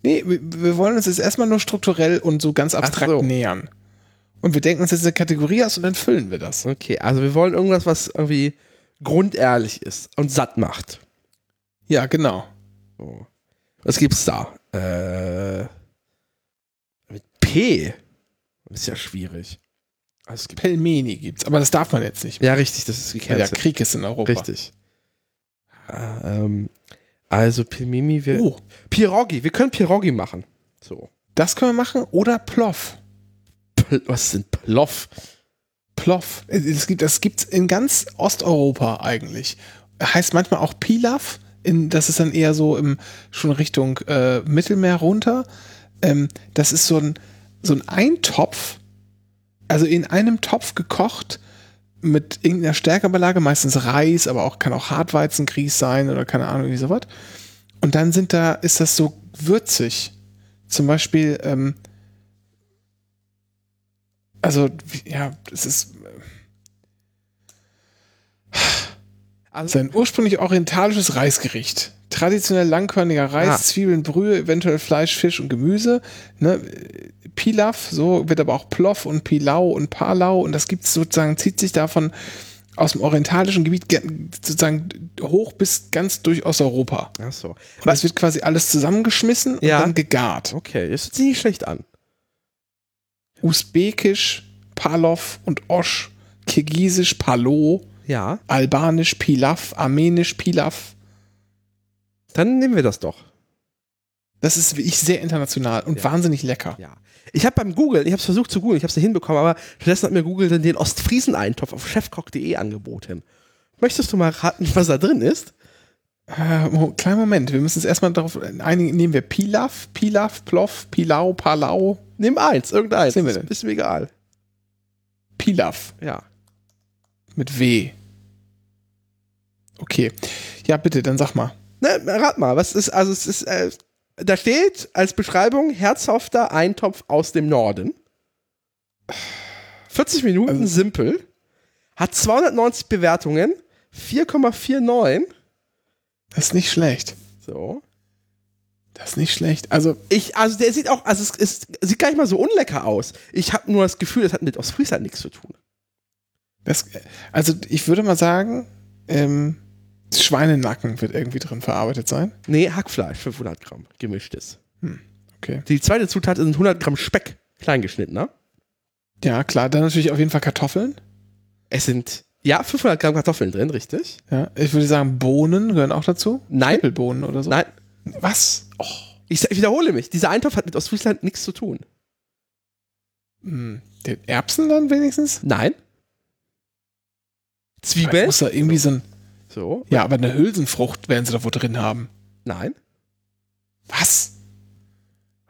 Nee, wir, wir wollen uns jetzt erstmal nur strukturell und so ganz abstrakt so. nähern. Und wir denken uns jetzt eine Kategorie aus und dann füllen wir das. Okay, also wir wollen irgendwas, was irgendwie grundehrlich ist und satt macht. Ja, genau. So. Was gibt's da? Äh, Das ist ja schwierig. Also es gibt, Pelmeni gibt's, aber das darf man jetzt nicht mehr, ja, richtig, das ist weil ja gecancelt. Krieg ist in Europa. Richtig. Äh, ähm, also Pilmimi, wir. Oh, Pierogi, wir können Pierogi machen. So. das können wir machen oder Ploff. Pl was ist denn Ploff? Ploff. Es gibt, das gibt's in ganz Osteuropa eigentlich. Heißt manchmal auch Pilaf. In, das ist dann eher so im, schon Richtung äh, Mittelmeer runter. Ähm, das ist so ein, so ein Eintopf, also in einem Topf gekocht mit irgendeiner Stärkebeilage, meistens Reis, aber auch kann auch Hartweizengrieß sein oder keine Ahnung, wie sowas. Und dann sind da, ist das so würzig. Zum Beispiel, ähm, also, ja, es ist Also, sein ursprünglich orientalisches Reisgericht. Traditionell langkörniger Reis, Ah. Zwiebeln, Brühe, eventuell Fleisch, Fisch und Gemüse. Ne? Pilaf, so wird aber auch Ploff und Pilau und Palau und das gibt's sozusagen, zieht sich davon aus dem orientalischen Gebiet ge- sozusagen hoch bis ganz durch Osteuropa. ach so. Und das wird quasi alles zusammengeschmissen Ja. und dann gegart. Okay, das sich nicht schlecht an. Usbekisch, Palov und Osch, Kirgisisch, Palo, Ja, Albanisch, Pilaf, Armenisch, Pilaf. dann nehmen wir das doch. Das ist wie ich sehr international und Ja. wahnsinnig lecker. Ja. Ich habe beim Google, ich habe es versucht zu googeln, ich habe es nicht hinbekommen, aber stattdessen hat mir Google dann den Ostfriesen-Eintopf auf chefkoch.de angeboten. Möchtest du mal raten, was da drin ist? Äh, kleinen Moment, wir müssen es erstmal darauf einigen. Nehmen wir Pilaf, Pilaf, Ploff, Pilau, Palau, Nimm eins, irgendeins. Nehmen wir ist, denn? ist mir egal. Pilaf Ja. mit W. Okay. Ja, bitte, dann sag mal. Ne, rat mal, was ist, also es ist, äh, da steht als Beschreibung herzhafter Eintopf aus dem Norden. 40 Minuten, Also- simpel. Hat 290 Bewertungen, 4,49. Das ist nicht schlecht. So. Das ist nicht schlecht. Also, Ich, also der sieht auch, also es, ist, sieht gar nicht mal so unlecker aus. Ich habe nur das Gefühl, das hat mit Ostfriesland nichts zu tun. das, also ich würde mal sagen, ähm, Schweinenacken wird irgendwie drin verarbeitet sein. Nee, Hackfleisch, 500 Gramm, gemischtes. Okay. Die zweite Zutat sind 100 Gramm Speck, kleingeschnittener. Ja, klar. Dann natürlich auf jeden Fall Kartoffeln. Es sind, ja, 500 Gramm Kartoffeln drin, richtig? Ja, ich würde sagen, Bohnen gehören auch dazu. Nein. Äpfelbohnen oder so. Nein, Was? Oh. ich, ich wiederhole mich, dieser Eintopf hat mit Ostfriesland nichts zu tun. Hm. Den Erbsen dann wenigstens? Nein. Zwiebeln? muss da irgendwie so ein. So, Ja, aber eine Hülsenfrucht werden sie da wohl drin haben. nein. Was?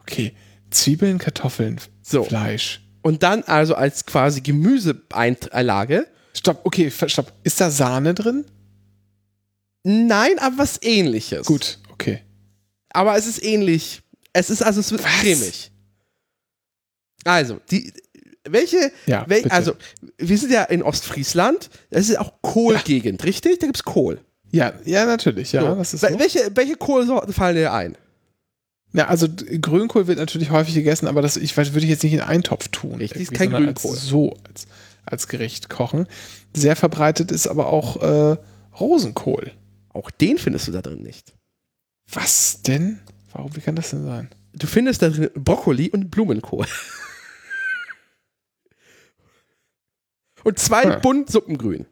Okay. Zwiebeln, Kartoffeln, So. Fleisch. Und dann also als quasi Gemüseeinlage. Stopp, okay, stopp. Ist da Sahne drin? Nein, aber was ähnliches. Gut, okay. Aber es ist ähnlich. Es ist also, es wird cremig. Also, die, welche, Ja, wel, bitte. also, wir sind ja in Ostfriesland. Das ist auch Kohlgegend, richtig? Da gibt's Kohl. Ja, ja, natürlich, ja. So. Wel- welche, welche Kohlsorten fallen dir ein? Ja, also Grünkohl wird natürlich häufig gegessen, aber das ich weiß, würde ich jetzt nicht in einen Topf tun. Richtig, kein Grünkohl. Als, so als, als Gericht kochen. Sehr verbreitet ist aber auch äh, Rosenkohl. Auch den findest du da drin nicht. Was denn? Warum, wie kann das denn sein? Du findest da drin Brokkoli und Blumenkohl. und zwei Hm. Bund Suppengrün.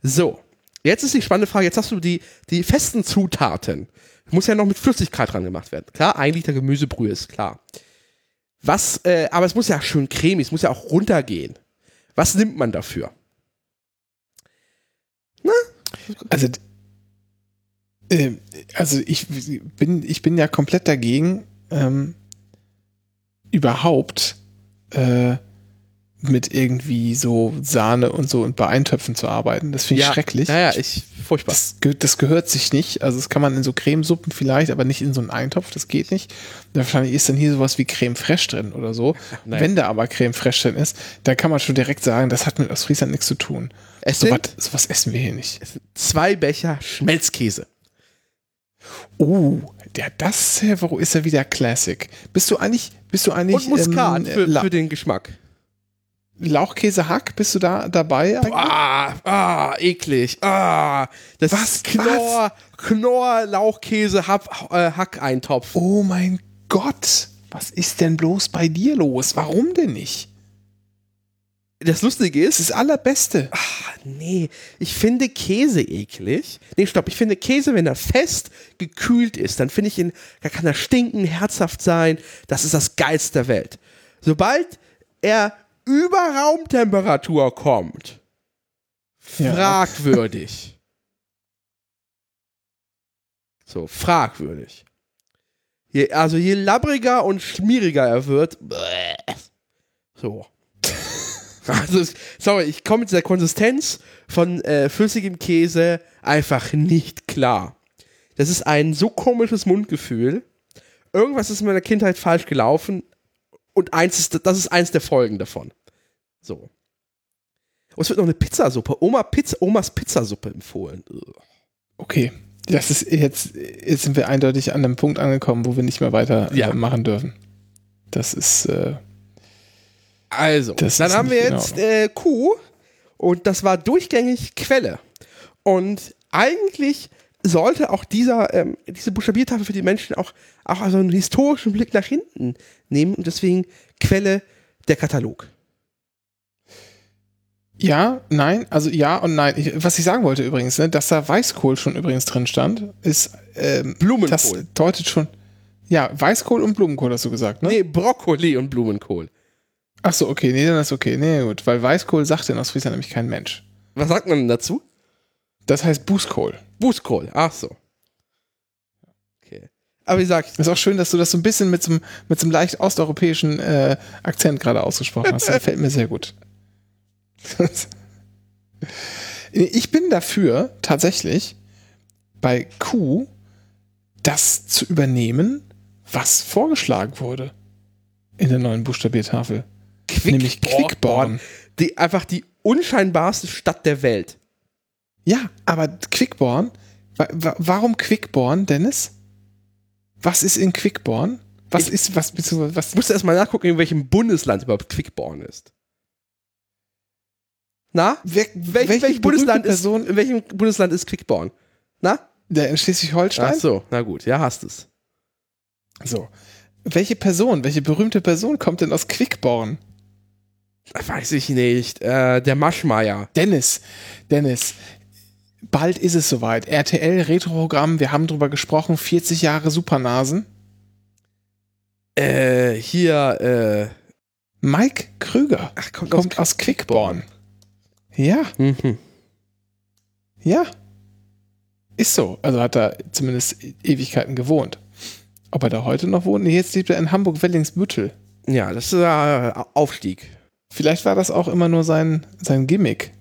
So, jetzt ist die spannende Frage. Jetzt hast du die, die festen Zutaten. Muss ja noch mit Flüssigkeit dran gemacht werden. Klar, ein Liter Gemüsebrühe ist klar. Was, äh, aber es muss ja schön cremig, es muss ja auch runtergehen. Was nimmt man dafür? Also, äh, also ich bin, ich bin ja komplett dagegen, ähm, überhaupt äh, mit irgendwie so Sahne und so und bei Eintöpfen zu arbeiten. Das finde ich ja, schrecklich. Naja, ich, furchtbar. Das, das gehört sich nicht. Also das kann man in so Cremesuppen vielleicht, aber nicht in so einen Eintopf. Das geht nicht. Wahrscheinlich ist dann hier sowas wie Creme Fraiche drin oder so. Nein. Wenn da aber Creme Fraiche drin ist, dann kann man schon direkt sagen, das hat mit Ostfriesland nichts zu tun. Es So sind was, sowas essen wir hier nicht. zwei Becher Schmelzkäse. Oh, der das ist ja wieder Classic. Bist du eigentlich, bist du eigentlich Und Muskat ähm, für, für den Geschmack. Lauchkäse Hack? Bist du da dabei? eigentlich? Ah, ah, eklig. Ah, das Was? ist Knorr, Knorr, Lauchkäse, Hack, äh, Hackeintopf. Oh mein Gott, was ist denn bloß bei dir los? Warum denn nicht? Das Lustige Das ist, ist das Allerbeste. ah, nee, ich finde Käse eklig. Nee, stopp, ich finde Käse, wenn er fest gekühlt ist, dann finde ich ihn, da kann er stinken, herzhaft sein. Das ist das Geilste der Welt. Sobald er über Raumtemperatur kommt, Ja. fragwürdig. so, fragwürdig. Je, also je labbriger und schmieriger er wird, so. Also, sorry, ich komme mit dieser Konsistenz von äh, flüssigem Käse einfach nicht klar. Das ist ein so komisches Mundgefühl. Irgendwas ist in meiner Kindheit falsch gelaufen und eins ist, das ist eins der Folgen davon. So. Und es wird noch eine Pizzasuppe, Oma Pizza, Omas Pizzasuppe empfohlen. Okay, das ist jetzt, jetzt sind wir eindeutig an einem Punkt angekommen, wo wir nicht mehr weiter Ja. äh, machen dürfen. Das ist, äh, Also, Das dann ist haben wir jetzt äh, Q und das war durchgängig Quelle. Und eigentlich sollte auch dieser, ähm, diese Buchstabiertafel für die Menschen auch, auch also einen historischen Blick nach hinten nehmen und deswegen Quelle der Katalog. Ja, nein, also ja und nein. Ich, was ich sagen wollte übrigens, ne, dass da Weißkohl schon übrigens drin stand, ist, ähm, Blumenkohl. das deutet schon, ja, Weißkohl und Blumenkohl hast du gesagt, ne? Nee, Brokkoli und Blumenkohl. Ach so, okay, nee, dann ist okay. Nee, gut, weil Weißkohl sagt in Ostfriesland nämlich kein Mensch. Was sagt man denn dazu? Das heißt Bußkohl. Bußkohl. Ach so. Okay. Aber wie gesagt, Ist auch schön, dass du das so ein bisschen mit so einem, mit so einem leicht osteuropäischen äh, Akzent gerade ausgesprochen hast. Das gefällt mir sehr gut. ich bin dafür, tatsächlich, bei Q das zu übernehmen, was vorgeschlagen wurde in der neuen Buchstabiertafel. Nämlich Quickborn. Die, einfach die unscheinbarste Stadt der Welt. Ja, aber Quickborn, wa wa warum Quickborn, Dennis? Was ist in Quickborn? Was Ich- ist, was, was, Ich musste erstmal nachgucken, in welchem Bundesland überhaupt Quickborn ist. Na? wer, Welch, welche welch Bundesland berühmte ist, Person, in welchem Bundesland ist Quickborn? Na? der in Schleswig-Holstein? Ach so, na gut, ja, hast es. So. Welche Person, welche berühmte Person kommt denn aus Quickborn? Weiß ich nicht. Äh, der Maschmeier. Dennis, Dennis, bald ist es soweit. RTL Retroprogramm, wir haben drüber gesprochen, 40 Jahre Supernasen. Äh, hier, äh, Mike Krüger ach, kommt, kommt aus Quickborn. Ja, Mhm. ja. Ist so. Also hat er zumindest Ewigkeiten gewohnt. Ob er da heute noch wohnt? Nee, jetzt lebt er in Hamburg-Wellingsbüttel. Ja, das ist äh, Aufstieg. Vielleicht war das auch immer nur sein, sein Gimmick,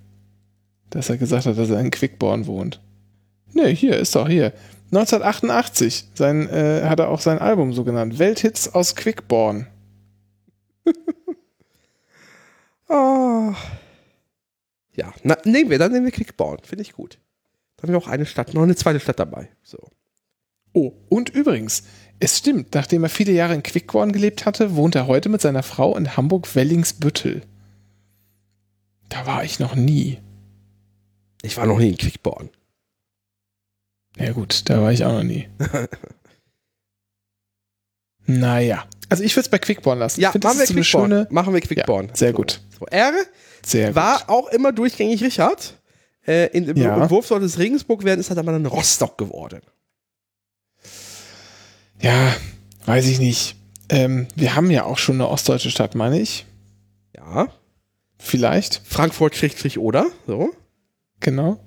dass er gesagt hat, dass er in Quickborn wohnt. Nee, hier ist doch hier. 1988 sein, äh, hat er auch sein Album so genannt. Welthits aus Quickborn. Oh. Ja, na, nehmen wir, dann nehmen wir Quickborn. Finde ich gut. Dann haben wir auch eine Stadt, noch eine zweite Stadt dabei. So. Oh, und übrigens, es stimmt, nachdem er viele Jahre in Quickborn gelebt hatte, wohnt er heute mit seiner Frau in Hamburg-Wellingsbüttel. Da war ich noch nie. Ich war noch nie in Quickborn. Ja gut, da war ich auch noch nie. naja. Also ich würde es bei Quickborn lassen. Ja, Ich find, machen wir Quickborn. schöne, machen wir Quickborn. Ja, sehr so. gut. So, R Sehr gut. war auch immer durchgängig Richard. Äh, in, Im Ja. Entwurf sollte es Regensburg werden, ist halt aber dann Rostock geworden. Ja, weiß ich nicht. Ähm, wir haben ja auch schon eine ostdeutsche Stadt, meine ich. Ja. Vielleicht, Frankfurt-oder? So. genau.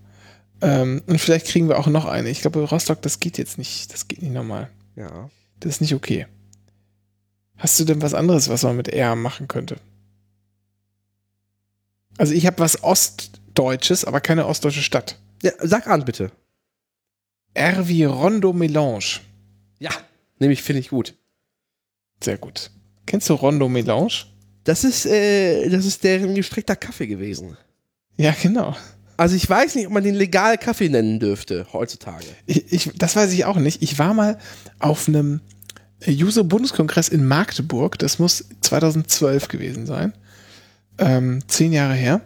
Ähm, und vielleicht kriegen wir auch noch eine. Ich glaube, Rostock, das geht jetzt nicht. Das geht nicht normal. Ja. Das ist nicht okay. Hast du denn was anderes, was man mit R machen könnte? Also ich habe was Ostdeutsches, aber keine ostdeutsche Stadt. ja. Sag an, bitte. R wie Rondo Melange. Ja. Nämlich finde ich gut. Sehr gut. Kennst du Rondo Melange? Das ist, äh, das ist deren gestreckter Kaffee gewesen. Ja, genau. Also ich weiß nicht, ob man den legal Kaffee nennen dürfte heutzutage. Ich, ich, das weiß ich auch nicht. Ich war mal auf einem Juso-Bundeskongress in Magdeburg. Das muss 2012 gewesen sein. Ähm, zehn Jahre her.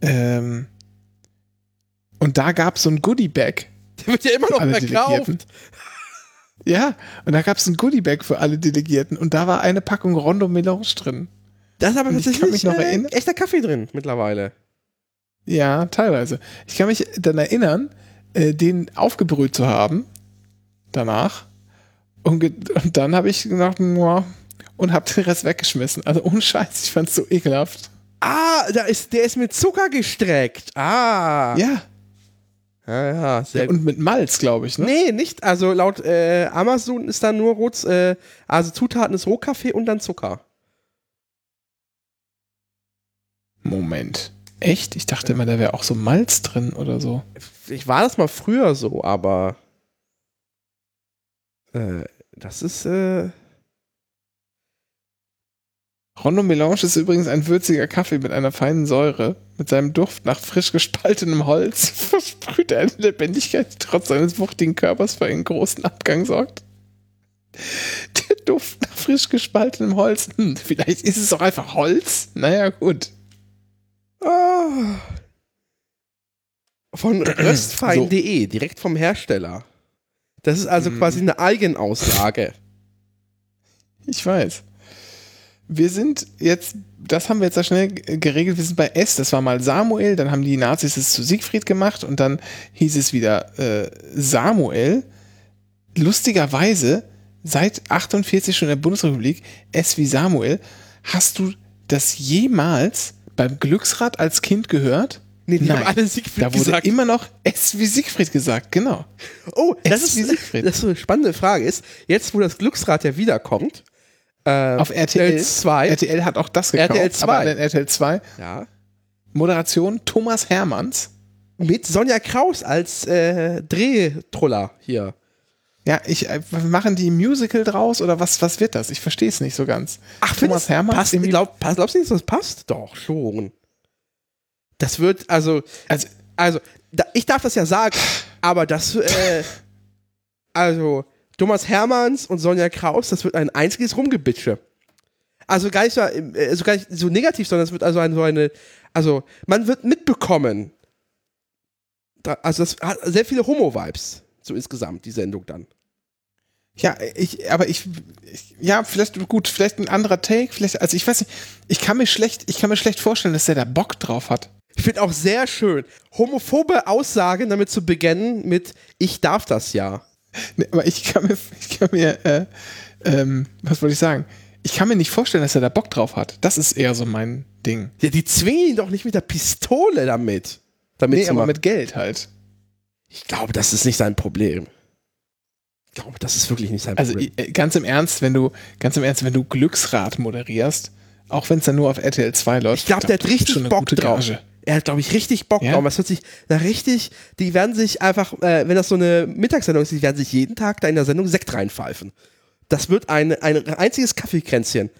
Ähm, und da gab es so ein Goodie-Bag Der wird ja immer noch verkauft. Ja, und da gab es ein Goodie-Bag für alle Delegierten und da war eine Packung Rondo Melange drin. Da ist aber Und tatsächlich mich noch äh, echter Kaffee drin mittlerweile. Ja, teilweise. Ich kann mich dann erinnern, äh, den aufgebrüht zu haben danach. Und, und dann habe ich gedacht, ja, und habe den Rest weggeschmissen. Also ohne Scheiß, ich fand es so ekelhaft. Ah, da ist, der ist mit Zucker gestreckt. Ah. Ja, ja, ja sehr gut. und mit Malz, glaube ich, ne? Nee, nicht. Also laut äh, Amazon ist da nur Rot, äh, also Zutaten ist Rohkaffee und dann Zucker. Moment. Echt? Ich dachte immer, da wäre auch so Malz drin oder so. Ich war das mal früher so, aber äh, das ist äh, Rondo Melange ist übrigens ein würziger Kaffee mit einer feinen Säure. Mit seinem Duft nach frisch gespaltenem Holz versprüht er eine Lebendigkeit, die trotz seines wuchtigen Körpers für einen großen Abgang sorgt. Der Duft nach frisch gespaltenem Holz. Hm, vielleicht ist es auch einfach Holz. Naja, gut. ah, von röstfein.de, direkt vom Hersteller. Das ist also Mhm. quasi eine Eigenauslage. Ich weiß. Wir sind jetzt, das haben wir jetzt da schnell geregelt, wir sind bei S, das war mal Samuel, dann haben die Nazis es zu Siegfried gemacht und dann hieß es wieder äh, Samuel. Lustigerweise, seit 48 schon in der Bundesrepublik, S wie Samuel, hast du das jemals beim Glücksrad als Kind gehört? Nee, die Nein. haben alle Siegfried Da wurde gesagt. immer noch S wie Siegfried gesagt, genau. Oh, das Es ist, wie Siegfried. das ist eine spannende Frage ist, jetzt wo das Glücksrad ja wiederkommt, äh, Auf RTL 2, RTL hat auch das gekauft. RTL 2. Aber an RTL 2 ja, Moderation Thomas Hermanns. mit Sonja Kraus als äh, Drehtruller hier. Ja, ich äh, machen die Musical draus oder was was wird das? Ich verstehe es nicht so ganz. Ach, Thomas Hermanns passt, glaub, pass- glaubst du nicht, dass das passt? Doch, schon. Das wird, also, Also also, da, ich darf das ja sagen, aber das, äh, also, Thomas Hermanns und Sonja Kraus, das wird ein einziges Rumgebitsche. Also gar nicht so, also gar nicht so negativ, sondern es wird also ein, so eine, also man wird mitbekommen. Also das hat sehr viele Homo-Vibes, so insgesamt, die Sendung dann. ja, ich aber ich, ich ja, vielleicht gut, vielleicht ein anderer Take, vielleicht also ich weiß nicht, ich kann mir schlecht, ich kann mir schlecht vorstellen, dass der da Bock drauf hat. Ich finde auch sehr schön, homophobe Aussagen damit zu beginnen mit Ich darf das ja. Nee, aber ich kann mir ich kann mir äh, ähm, was wollte ich sagen? Ich kann mir nicht vorstellen, dass er da Bock drauf hat. Das ist eher so mein Ding. Ja, die zwingen ihn doch nicht mit der Pistole damit. damit Nee, aber machen. mit Geld halt. Ich glaube, das ist nicht sein Problem. Ich glaube, das ist wirklich nicht sein Also Problem. i- ganz im Ernst, wenn du ganz im Ernst, wenn du Glücksrad moderierst, auch wenn es dann nur auf RTL 2 läuft, Ich glaube, der hat richtig Bock gute drauf. Gage. Er hat, glaube ich, richtig Bock Ja? drauf. Das hört sich da richtig, die werden sich einfach, äh, wenn das so eine Mittagssendung ist, die werden sich jeden Tag da in der Sendung Sekt reinpfeifen. Das wird ein, ein einziges Kaffeekränzchen.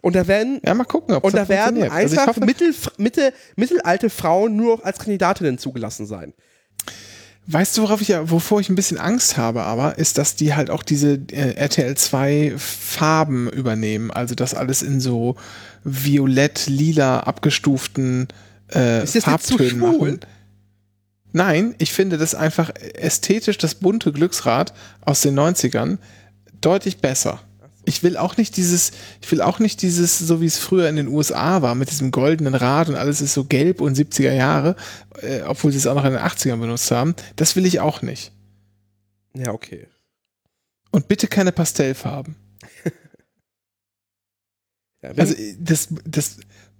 Und da werden, Ja, mal gucken, ob und da werden. Also einfach hoffe, mittel, mitte, mittelalte Frauen nur noch als Kandidatinnen zugelassen sein. Weißt du, worauf ich, ja- wovor ich ein bisschen Angst habe, aber, ist, dass die halt auch diese äh, RTL 2 Farben übernehmen. Also das alles in so violett-lila abgestuften äh, Ist das Farbtönen schwul? machen. Nein, ich finde das einfach ästhetisch, das bunte Glücksrad aus den 90ern, deutlich besser. Ich will auch nicht dieses, ich will auch nicht dieses, so wie es früher in den USA war, mit diesem goldenen Rad und alles ist so gelb und 70er Jahre, äh, obwohl sie es auch noch in den 80ern benutzt haben. Das will ich auch nicht. Ja, okay. Und bitte keine Pastellfarben. Ja, Also das, das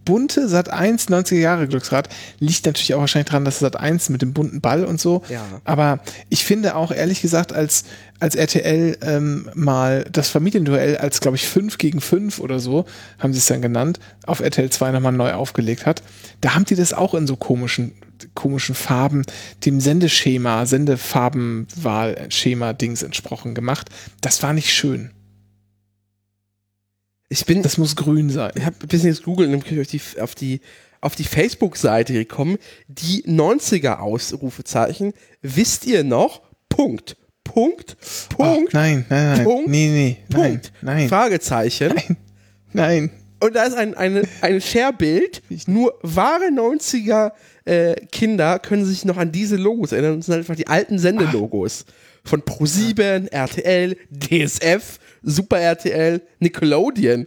bunte Sat 1 90er Jahre Glücksrad liegt natürlich auch wahrscheinlich dran, dass Sat 1 mit dem bunten Ball und so. Ja. Aber ich finde auch ehrlich gesagt, als, als RTL ähm, mal das Familienduell als, glaube ich, 5 gegen 5 oder so, haben sie es dann genannt, auf RTL 2 nochmal neu aufgelegt hat, da haben die das auch in so komischen, komischen Farben, dem Sendeschema, Sendefarbenwahl-Schema-Dings entsprochen gemacht. Das war nicht schön. Ich bin, Das muss grün sein. ich habe ein bisschen jetzt googeln, dann bin ich auf die, auf die, auf die Facebook-Seite gekommen. Die 90er Ausrufezeichen, wisst ihr noch? Punkt. Punkt. Punkt. Ach, nein, nein, nein. Punkt, nee, nee, nein, Punkt. nein, Fragezeichen. nein, nein. Und da ist ein, eine, ein Share-Bild. Nur wahre 90er äh, Kinder können sich noch an diese Logos erinnern. Das sind einfach die alten Sendelogos. Von Pro7, RTL, DSF, Super RTL, Nickelodeon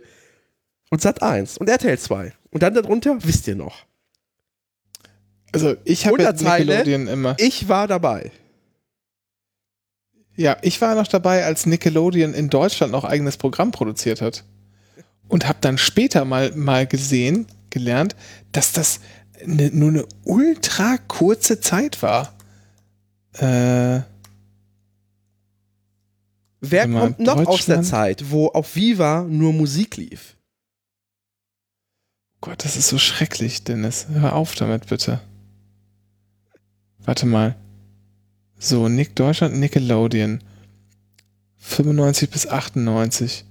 und Sat 1 und RTL 2. Und dann darunter wisst ihr noch. Also ich habe. Nickelodeon immer. Ich war dabei. Ja, ich war noch dabei, als Nickelodeon in Deutschland noch eigenes Programm produziert hat. Und habe dann später mal, mal gesehen, gelernt, dass das ne, nur eine ultra kurze Zeit war. Äh, Wer mal, kommt noch aus der? Zeit, wo auf Viva nur Musik lief? Gott, das ist so schrecklich, Dennis. Hör auf damit, bitte. Warte mal. So, Nick Deutschland, Nickelodeon. 95 bis 98.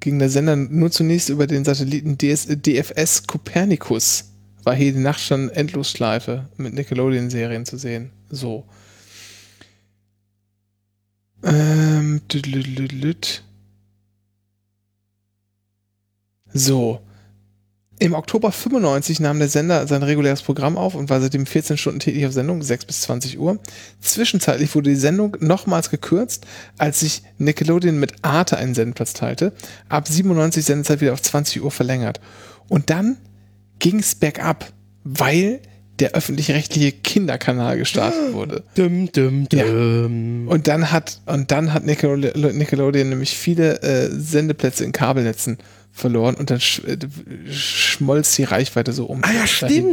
Ging der Sender nur zunächst über den Satelliten DS, äh, DFS Copernicus. War hier die Nacht schon Endlosschleife mit Nickelodeon-Serien zu sehen. So. Ähm. So. Im Oktober 95 nahm der Sender sein reguläres Programm auf und war seitdem 14 Stunden täglich auf Sendung, 6 bis 20 Uhr. Zwischenzeitlich wurde die Sendung nochmals gekürzt, als sich Nickelodeon mit Arte einen Sendeplatz teilte. Ab 97 Sendezeit wieder auf 20 Uhr verlängert. Und dann ging es bergab, weil der öffentlich-rechtliche Kinderkanal gestartet wurde. Dum, dum, Ja. dum. Und dann hat, und dann hat Nickelode- Nickelodeon nämlich viele äh, Sendeplätze in Kabelnetzen verloren und dann sch äh, schmolz die Reichweite so um. Ah ja, dahin.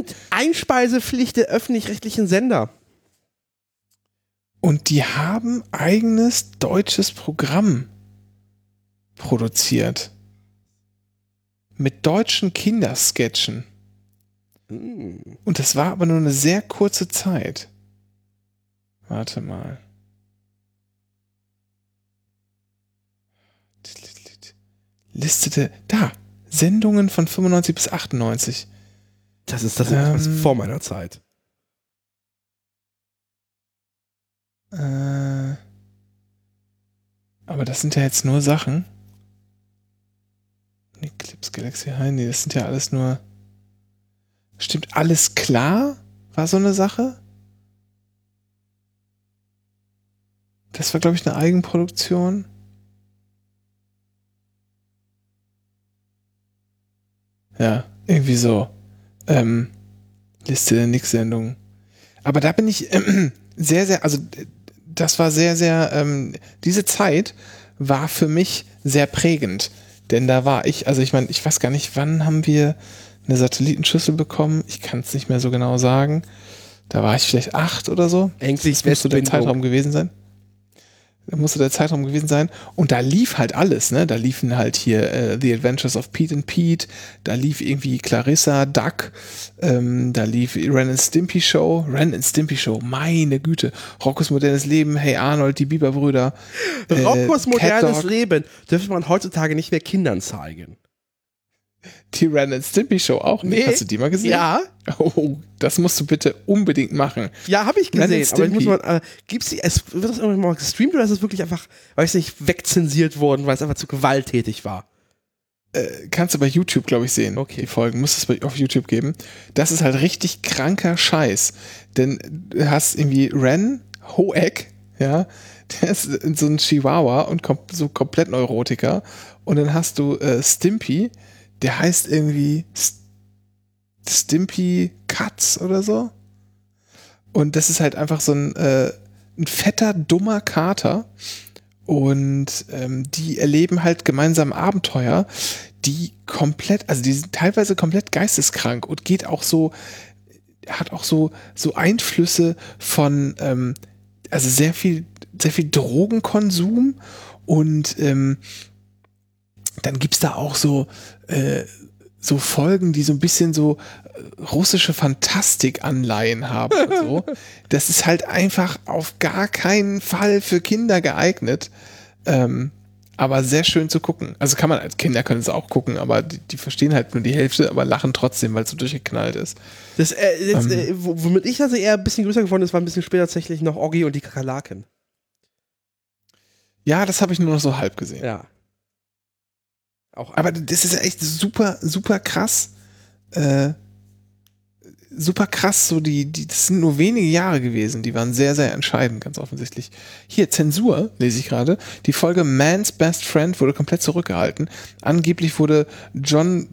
stimmt. Einspeisepflicht der öffentlich-rechtlichen Sender. Und die haben eigenes deutsches Programm produziert. Mit deutschen Kindersketchen. Hm. Und das war aber nur eine sehr kurze Zeit. Warte mal. Listete. Da. Sendungen von 95 bis 98. Das ist das Ähm. vor meiner Zeit. Äh, aber das sind ja jetzt nur Sachen. Eclipse Galaxy High, nee, das sind ja alles nur. Stimmt, alles klar? War so eine Sache? Das war, glaube ich, eine Eigenproduktion. Ja, irgendwie so. Ähm, Liste der Nix-Sendungen. Aber da bin ich ähm, sehr, sehr, also äh, das war sehr, sehr, ähm, diese Zeit war für mich sehr prägend. Denn da war ich, also ich meine, ich weiß gar nicht, wann haben wir eine Satellitenschüssel bekommen? Ich kann es nicht mehr so genau sagen. Da war ich vielleicht acht oder so. Endlich Das musste der. Zeitraum gewesen sein. Da musste der Zeitraum gewesen sein. Und da lief halt alles, ne? Da liefen halt hier äh, The Adventures of Pete and Pete, da lief irgendwie Clarissa, Duck, ähm, da lief Ren and Stimpy Show, Ren and Stimpy Show, meine Güte. Rockos modernes Leben, Hey Arnold, die Biberbrüder. äh, Rockos modernes Leben dürfte man heutzutage nicht mehr Kindern zeigen. Die Ren and Stimpy Show auch nicht. Nee. Hast du die mal gesehen? Ja, Oh, das musst du bitte unbedingt machen. ja, habe ich gesehen. Aber ich muss mal, äh, gibt's die, es, wird das irgendwann mal gestreamt oder ist es wirklich einfach, weiß nicht, wegzensiert worden, weil es einfach zu gewalttätig war? Äh, kannst du bei YouTube, glaube ich, sehen. Okay. Die Folgen muss es bei, auf YouTube geben. Das ist halt richtig kranker Scheiß. Denn du hast irgendwie Ren Hoek, ja, der ist so ein Chihuahua und kom so komplett Neurotiker. Und dann hast du äh, Stimpy, der heißt irgendwie St Stimpy Katz oder so. Und das ist halt einfach so ein, äh, ein fetter, dummer Kater. Und ähm, die erleben halt gemeinsam Abenteuer, die komplett, also die sind teilweise komplett geisteskrank und geht auch so, hat auch so, so Einflüsse von, ähm, also sehr viel, sehr viel Drogenkonsum und ähm, dann gibt's da auch so, äh, so Folgen, die so ein bisschen so äh, russische Fantastik-Anleihen haben und so. Das ist halt einfach auf gar keinen Fall für Kinder geeignet. Ähm, aber sehr schön zu gucken. Also kann man als Kinder können es auch gucken, aber die, die verstehen halt nur die Hälfte, aber lachen trotzdem, weil es so durchgeknallt ist. Das, äh, jetzt, ähm, äh, womit ich also eher ein bisschen größer geworden ist, war ein bisschen später tatsächlich noch Oggi und die Kakerlaken. Ja, das habe ich nur noch so halb gesehen. Ja. Auch aber das ist echt super, super krass. Äh, super krass, so die, die, das sind nur wenige Jahre gewesen, die waren sehr, sehr entscheidend, ganz offensichtlich. Hier, Zensur, lese ich gerade. Die Folge Man's Best Friend wurde komplett zurückgehalten. Angeblich wurde John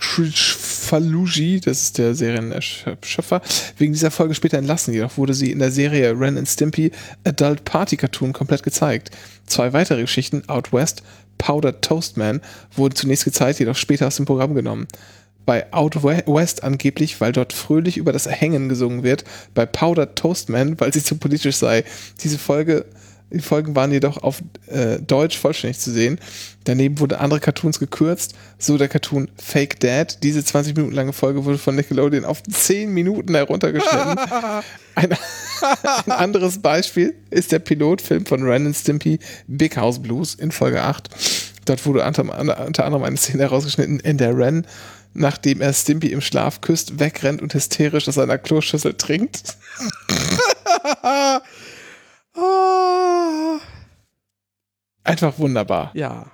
Falugi, das ist der Serienschöpfer, wegen dieser Folge später entlassen. Jedoch wurde sie in der Serie Ren and Stimpy Adult Party Cartoon komplett gezeigt. Zwei weitere Geschichten, Out West, Powdered Toast Man, wurden zunächst gezeigt, jedoch später aus dem Programm genommen bei Out West angeblich, weil dort fröhlich über das Hängen gesungen wird, bei Powdered Toastman, weil sie zu politisch sei. Diese Folge, die Folgen waren jedoch auf äh, Deutsch vollständig zu sehen. Daneben wurde andere Cartoons gekürzt, so der Cartoon Fake Dad. Diese 20 Minuten lange Folge wurde von Nickelodeon auf 10 Minuten heruntergeschnitten. ein, ein anderes Beispiel ist der Pilotfilm von Ren Stimpy Big House Blues in Folge 8. Dort wurde unter, unter anderem eine Szene herausgeschnitten, in der Ren nachdem er Stimpy im Schlaf küsst, wegrennt und hysterisch aus einer Kloschüssel trinkt. Einfach wunderbar. Ja.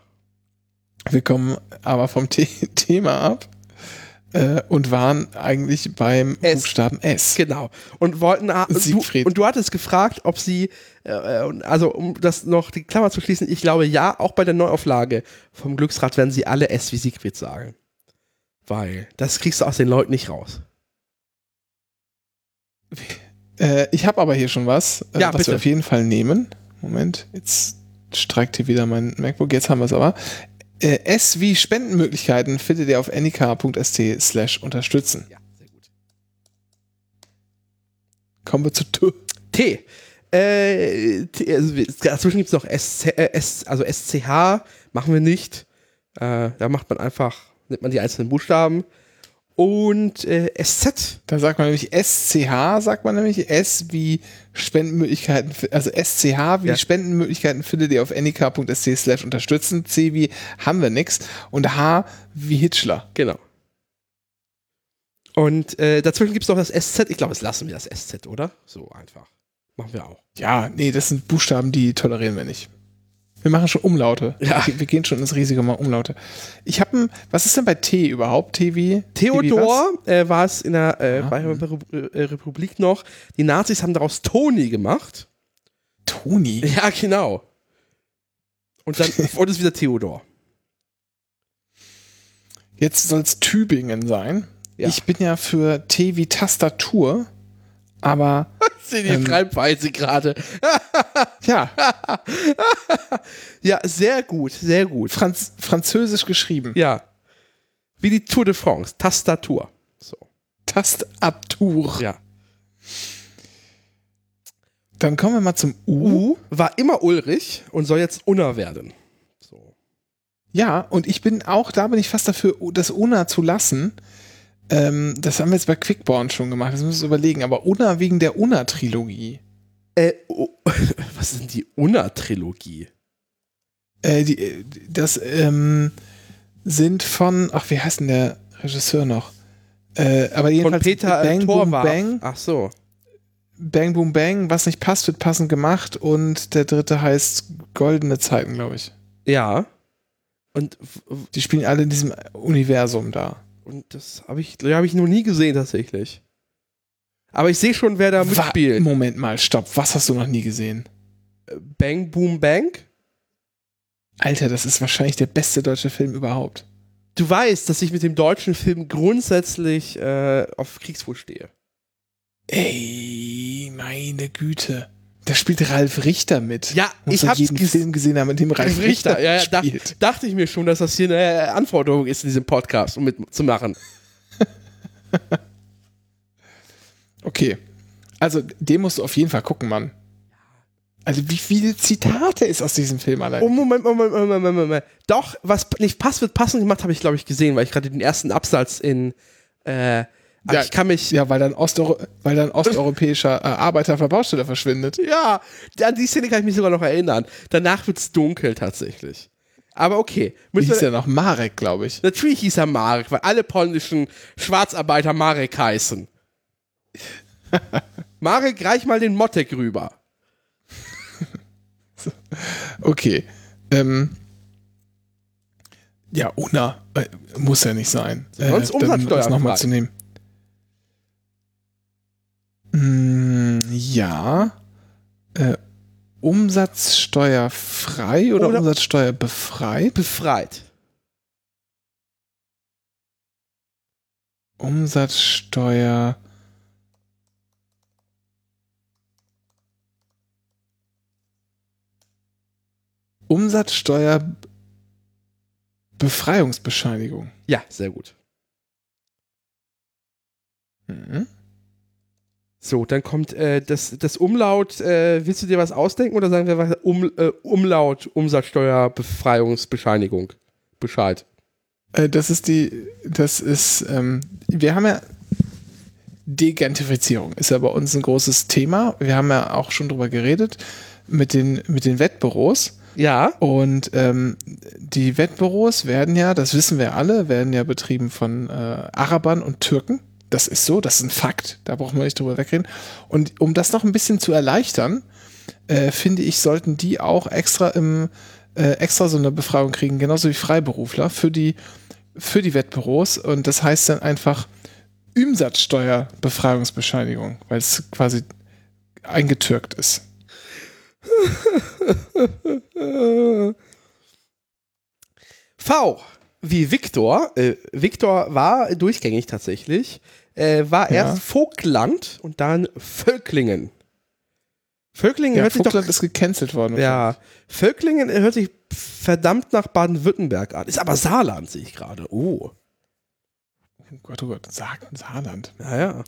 Wir kommen aber vom The Thema ab äh, und waren eigentlich beim S. Buchstaben S. Genau. Und wollten Siegfried. Du, und du hattest gefragt, ob sie, äh, also um das noch die Klammer zu schließen, ich glaube ja, auch bei der Neuauflage vom Glücksrad werden sie alle S wie Siegfried sagen. Weil das kriegst du aus den Leuten nicht raus. Äh, ich habe aber hier schon was, äh, ja, was bitte. wir auf jeden Fall nehmen. Moment, jetzt streikt hier wieder mein MacBook. Jetzt haben wir es aber. Äh, S wie Spendenmöglichkeiten findet ihr auf anycar.st slash unterstützen. Ja, sehr gut. Kommen wir zu T. T. Äh, T also, dazwischen gibt es noch SC, äh, S, also SCH, machen wir nicht. Äh, da macht man einfach nimmt man die einzelnen Buchstaben. Und äh, SZ. Da sagt man nämlich SCH, sagt man nämlich S wie Spendenmöglichkeiten, also SCH wie ja. Spendenmöglichkeiten findet ihr auf anycar.sc slash unterstützen. C wie haben wir nix. Und H wie Hitchler. Genau. Und äh, dazwischen gibt es noch das SZ. Ich glaube, es lassen wir das SZ, oder? So einfach. Machen wir auch. Ja, nee, das sind Buchstaben, die tolerieren wir nicht. Wir machen schon Umlaute. Ja. Wir, wir gehen schon ins riesige Mal Umlaute. Ich habe was ist denn bei T überhaupt? T wie? Theodor äh, war es in der äh, ah. äh, Republik noch. Die Nazis haben daraus Toni gemacht. Toni? Ja, genau. Und dann wurde es wieder Theodor. Jetzt soll es Tübingen sein. Ja. Ich bin ja für T wie Tastatur, aber sehe die ähm, Schreibweise gerade. ja. ja, sehr gut, sehr gut. Franz Französisch geschrieben. Ja. Wie die Tour de France, Tastatur. So. Tastatur. Ja. Dann kommen wir mal zum U. U war immer Ulrich und soll jetzt Unna werden. So. Ja, und ich bin auch, da bin ich fast dafür, das Unna zu lassen, ähm, das haben wir jetzt bei Quickborn schon gemacht, das müssen wir uns überlegen, aber Unna wegen der Unna-Trilogie. Äh, oh, was ist denn die Unna-Trilogie? Äh, die, das ähm, sind von, ach, wie heißt denn der Regisseur noch? Äh, aber jedenfalls von Peter Bang Boom Bang. Ach so. Bang Boom Bang, was nicht passt, wird passend gemacht und der dritte heißt Goldene Zeiten, glaube ich. Ja. Und die spielen alle in diesem Universum da. Und das habe ich, hab ich noch nie gesehen tatsächlich. Aber ich sehe schon, wer da mitspielt. Moment mal, stopp. Was hast du noch nie gesehen? Bang Boom Bang? Alter, das ist wahrscheinlich der beste deutsche Film überhaupt. Du weißt, dass ich mit dem deutschen Film grundsätzlich äh, auf Kriegsfuß stehe. Ey, meine Güte. Da spielt Ralf Richter mit. Ja, Muss ich hab's jeden Film gesehen haben, in dem Ralf Richter, Richter, ja, ja, spielt. dachte ich mir schon, dass das hier eine Anforderung ist, in diesem Podcast, um mitzumachen. Okay. Also, den musst du auf jeden Fall gucken, Mann. Also, wie viele Zitate ist aus diesem Film allein? Oh, Moment, Moment, Moment, Moment, Moment. Doch, was nicht passt, wird passend gemacht, habe ich, glaube ich, gesehen, weil ich gerade den ersten Absatz in. Äh, Ja, ich kann mich. Ja, weil dann, Osteu weil dann osteuropäischer äh, Arbeiter auf der Baustelle verschwindet. Ja, an die Szene kann ich mich sogar noch erinnern. Danach wird's dunkel tatsächlich. Aber okay. Wie hieß der noch? Marek, glaube ich. natürlich hieß er Marek, weil alle polnischen Schwarzarbeiter Marek heißen. Marek, reich mal den Mottek rüber. Okay. Ähm, ja, Una. Äh, muss ja nicht sein. Äh, Sonst umsatzsteuerfrei. nochmal zu nehmen. Mm, ja. Äh, umsatzsteuerfrei oder, Oder- umsatzsteuerbefreit? Befreit. Umsatzsteuer. Umsatzsteuer Befreiungsbescheinigung. Ja, sehr gut. Mhm. So, dann kommt äh, das, das Umlaut. Äh, willst du dir was ausdenken oder sagen wir was? Um, äh, Umlaut, Umsatzsteuerbefreiungsbescheinigung. Bescheid. Äh, das ist die, das ist, ähm, wir haben ja Degentrifizierung ist ja bei uns ein großes Thema. Wir haben ja auch schon drüber geredet mit den, mit den Wettbüros. Ja. Und ähm, die Wettbüros werden ja, das wissen wir alle, werden ja betrieben von äh, Arabern und Türken. Das ist so, das ist ein Fakt. Da brauchen wir nicht drüber wegreden. Und um das noch ein bisschen zu erleichtern, äh, finde ich, sollten die auch extra im äh, extra so eine Befragung kriegen, genauso wie Freiberufler für die für die Wettbüros. Und das heißt dann einfach Umsatzsteuerbefreiungsbescheinigung, weil es quasi eingetürkt ist. V wie Viktor. Äh, Viktor war durchgängig tatsächlich. Äh, war Ja. erst Vogtland und dann Völklingen. Völklingen Ja, hört sich doch. Vogtland ist gecancelt worden. Ja, Völklingen hört sich verdammt nach Baden-Württemberg an. Ist aber Saarland, sehe ich gerade. Oh. Oh Gott, oh Gott, Sa Saarland. Naja.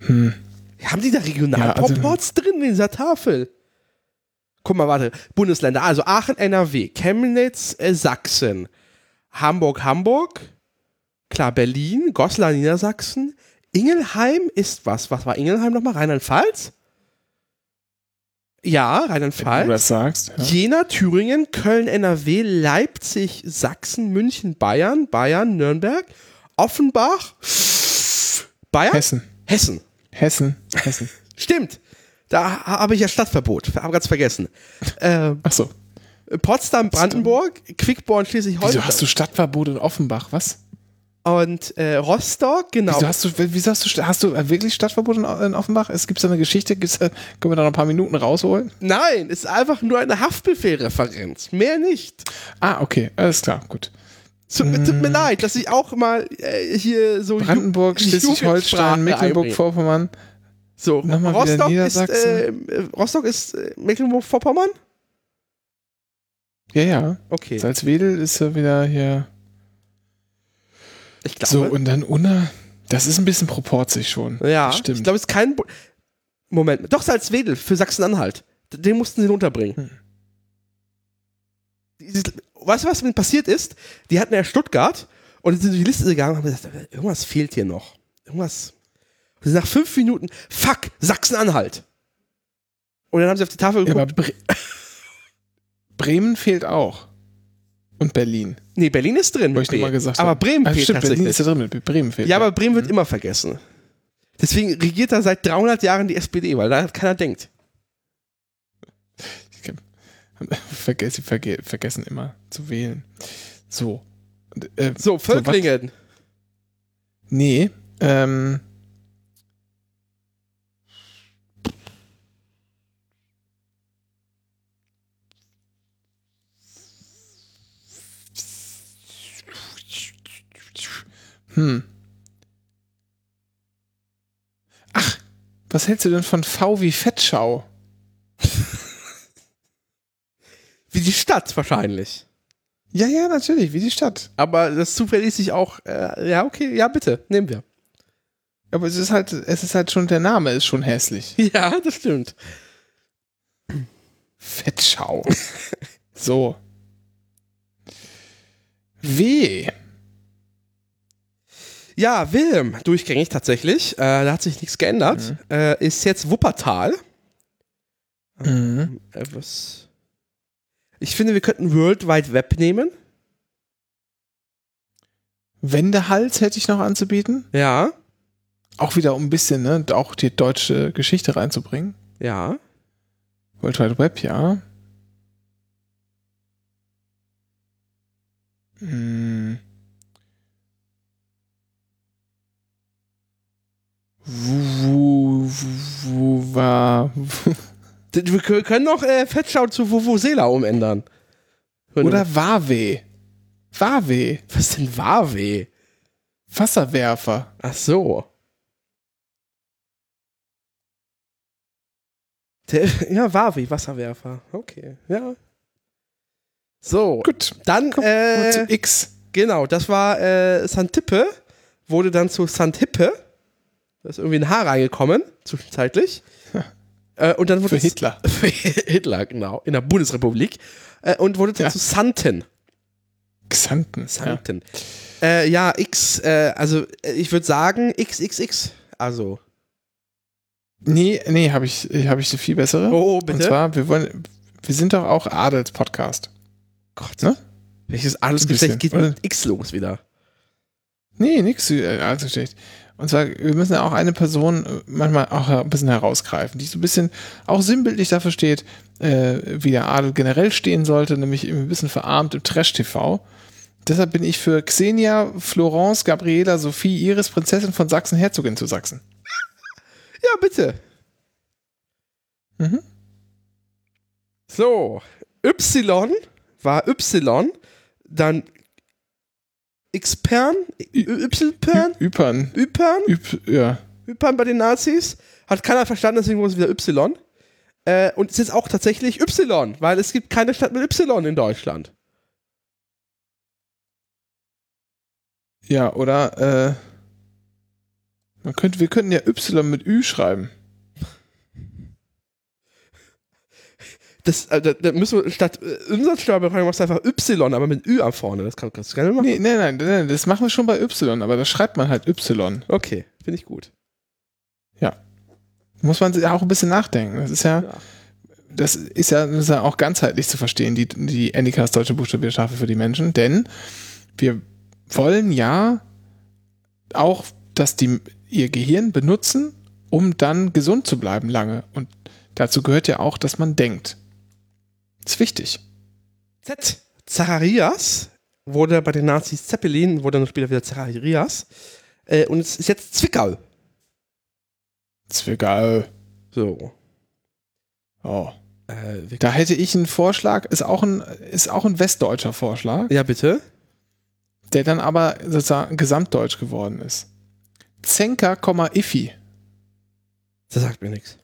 Hm. Haben die da Regionalproports drin in dieser Tafel? Guck mal, warte. Bundesländer. Also Aachen, NRW, Chemnitz, äh, Sachsen, Hamburg, Hamburg, klar, Berlin, Goslar, Niedersachsen. Ingelheim ist was? Was war Ingelheim nochmal? Rheinland-Pfalz? Ja, Wenn du Rheinland-Pfalz. das sagst. Ja. Jena, Thüringen, Köln, NRW, Leipzig, Sachsen, München, Bayern, Bayern, Nürnberg, Offenbach, Bayern, Hessen. Hessen. Hessen. Hessen. Stimmt. Da ha- habe ich ja Stadtverbot. Habe ganz vergessen. Äh, Achso. Potsdam, Brandenburg, Quickborn, Schleswig-Holstein. Wieso hast du Stadtverbot in Offenbach? Was? Und äh, Rostock, genau. Wieso hast du, wieso hast du, hast du wirklich Stadtverbot in, in Offenbach? Es gibt so eine Geschichte, gibt's, da- können wir da noch ein paar Minuten rausholen? Nein, ist einfach nur eine Haftbefehlreferenz. Mehr nicht. Ah, okay, alles klar, gut. Tut, mir- tut mir leid, dass ich auch mal äh, hier so. Brandenburg, Schleswig-Holstein. Mecklenburg-Vorpommern. So, Nochmal Rostock ist, Niedersachsen. äh, Rostock ist äh, Mecklenburg-Vorpommern? Ja, ja. Okay. Salzwedel ist ja wieder hier. Ich glaube. So, und dann Unna. Das ist ein bisschen proportzig schon. ja, stimmt. ich glaube, es ist kein. Bu Moment, doch Salzwedel für Sachsen-Anhalt. Den mussten sie unterbringen. Hm. Dieses- Weißt du, was mit passiert ist? Die hatten ja Stuttgart und sind durch die Liste gegangen und haben gesagt, irgendwas fehlt hier noch. Irgendwas. Und nach fünf Minuten, fuck, Sachsen-Anhalt. Und dann haben sie auf die Tafel ja, geguckt. aber Bre Bremen fehlt auch. Und Berlin. Nee, Berlin ist drin. Wo mit ich mal gesagt aber. Bremen Ah, fehlt stimmt, Berlin tatsächlich. ist ja drin. mit Bremen fehlt. Ja, aber Bremen wird immer vergessen. Deswegen regiert da seit 300 Jahren die SPD, weil da keiner denkt. Sie verge vergessen immer zu wählen. So. Äh, So, Völklingen. nee. Ähm, hm. Ach, was hältst du denn von V wie Fettschau? die Stadt wahrscheinlich. Ja, ja, natürlich, wie die Stadt. Aber das zufällig sich auch, äh, ja, okay, ja, bitte, nehmen wir. Aber es ist halt, es ist halt schon, der Name ist schon hässlich. Ja, das stimmt. Fettschau. so. W. Ja, Wilm, durchgängig tatsächlich. Äh, da hat sich nichts geändert. Äh, ist jetzt Wuppertal. Mhm. Äh, was? Ich finde, wir könnten World Wide Web nehmen. Wendehals hätte ich noch anzubieten. Ja, Auch wieder um ein bisschen, ne, auch die deutsche Geschichte reinzubringen. ja. World Wide Web, ja. Hm. D- Wir kö- können noch äh, Fettschau zu Vuvuzela umändern. Oder Wave. Wave. was ist denn Wave? Wasserwerfer. Ach so. Der, ja, Wavi, Wasserwerfer. Okay, ja. So, Gut. dann, Komm, äh, zu X. genau, das war äh, Santippe, wurde dann zu Santippe. Da ist irgendwie ein H reingekommen, zwischenzeitlich. Äh, und dann wurde Für Hitler. Für Hitler, genau, in der Bundesrepublik. Äh, und wurde dann Ja. zu Santen. Xanten. Ja. Santen. Ja, äh, ja X, äh, also äh, ich würde sagen XXX. Also. Nee, nee, habe ich, habe ich eine viel bessere. Oh, bitte. Und zwar, wir wollen, wir sind doch auch Adels-Podcast. Gott. Ne? Welches Adelsgeschlecht geht mit X los wieder? Nee, nix, äh, also schlecht. Und zwar, wir müssen ja auch eine Person äh, manchmal auch ein bisschen herausgreifen, die so ein bisschen auch sinnbildlich dafür steht, äh, wie der Adel generell stehen sollte, nämlich ein bisschen verarmt im Trash-TV. Deshalb bin ich für Xenia, Florence, Gabriela, Sophie, Iris, Prinzessin von Sachsen, Herzogin zu Sachsen. Ja, bitte. Mhm. So. Y war Y, dann Xpern, Y-Pern, Ypern. Y-Pern, Yp, ja. Y-Pern bei den Nazis. Hat keiner verstanden, deswegen wurde es wieder Y. Äh, und es ist auch tatsächlich Y, weil es gibt keine Stadt mit Y in Deutschland. Ja, oder, äh, man könnte, wir könnten ja Y mit Ü schreiben. Das, äh, da, da müssen wir statt äh, Umsatzsteuerberechnung machst du einfach Y, aber mit Ü am vorne. Das kann, kannst du gerne machen. Nee, nein, nein, nein, das machen wir schon bei Y, aber da schreibt man halt Y. Okay, finde ich gut. Muss man sich auch ein bisschen nachdenken. Das ist ja, Ja. das ist ja, das ist ja auch ganzheitlich zu verstehen, die, die NDKs deutsche Buchstabiertafel für die Menschen, denn wir wollen ja auch, dass die ihr Gehirn benutzen, um dann gesund zu bleiben lange. Und dazu gehört ja auch, dass man denkt. Ist wichtig. Z. Zacharias wurde bei den Nazis Zeppelin, wurde dann später wieder Zacharias. Äh, und es ist jetzt Zwickau. Zwickau. So. Oh. Äh, Da hätte ich einen Vorschlag, ist auch ein, ist auch ein westdeutscher Vorschlag, ja, bitte. der dann aber sozusagen gesamtdeutsch geworden ist. Zenker, Iffi. Das sagt mir nichts.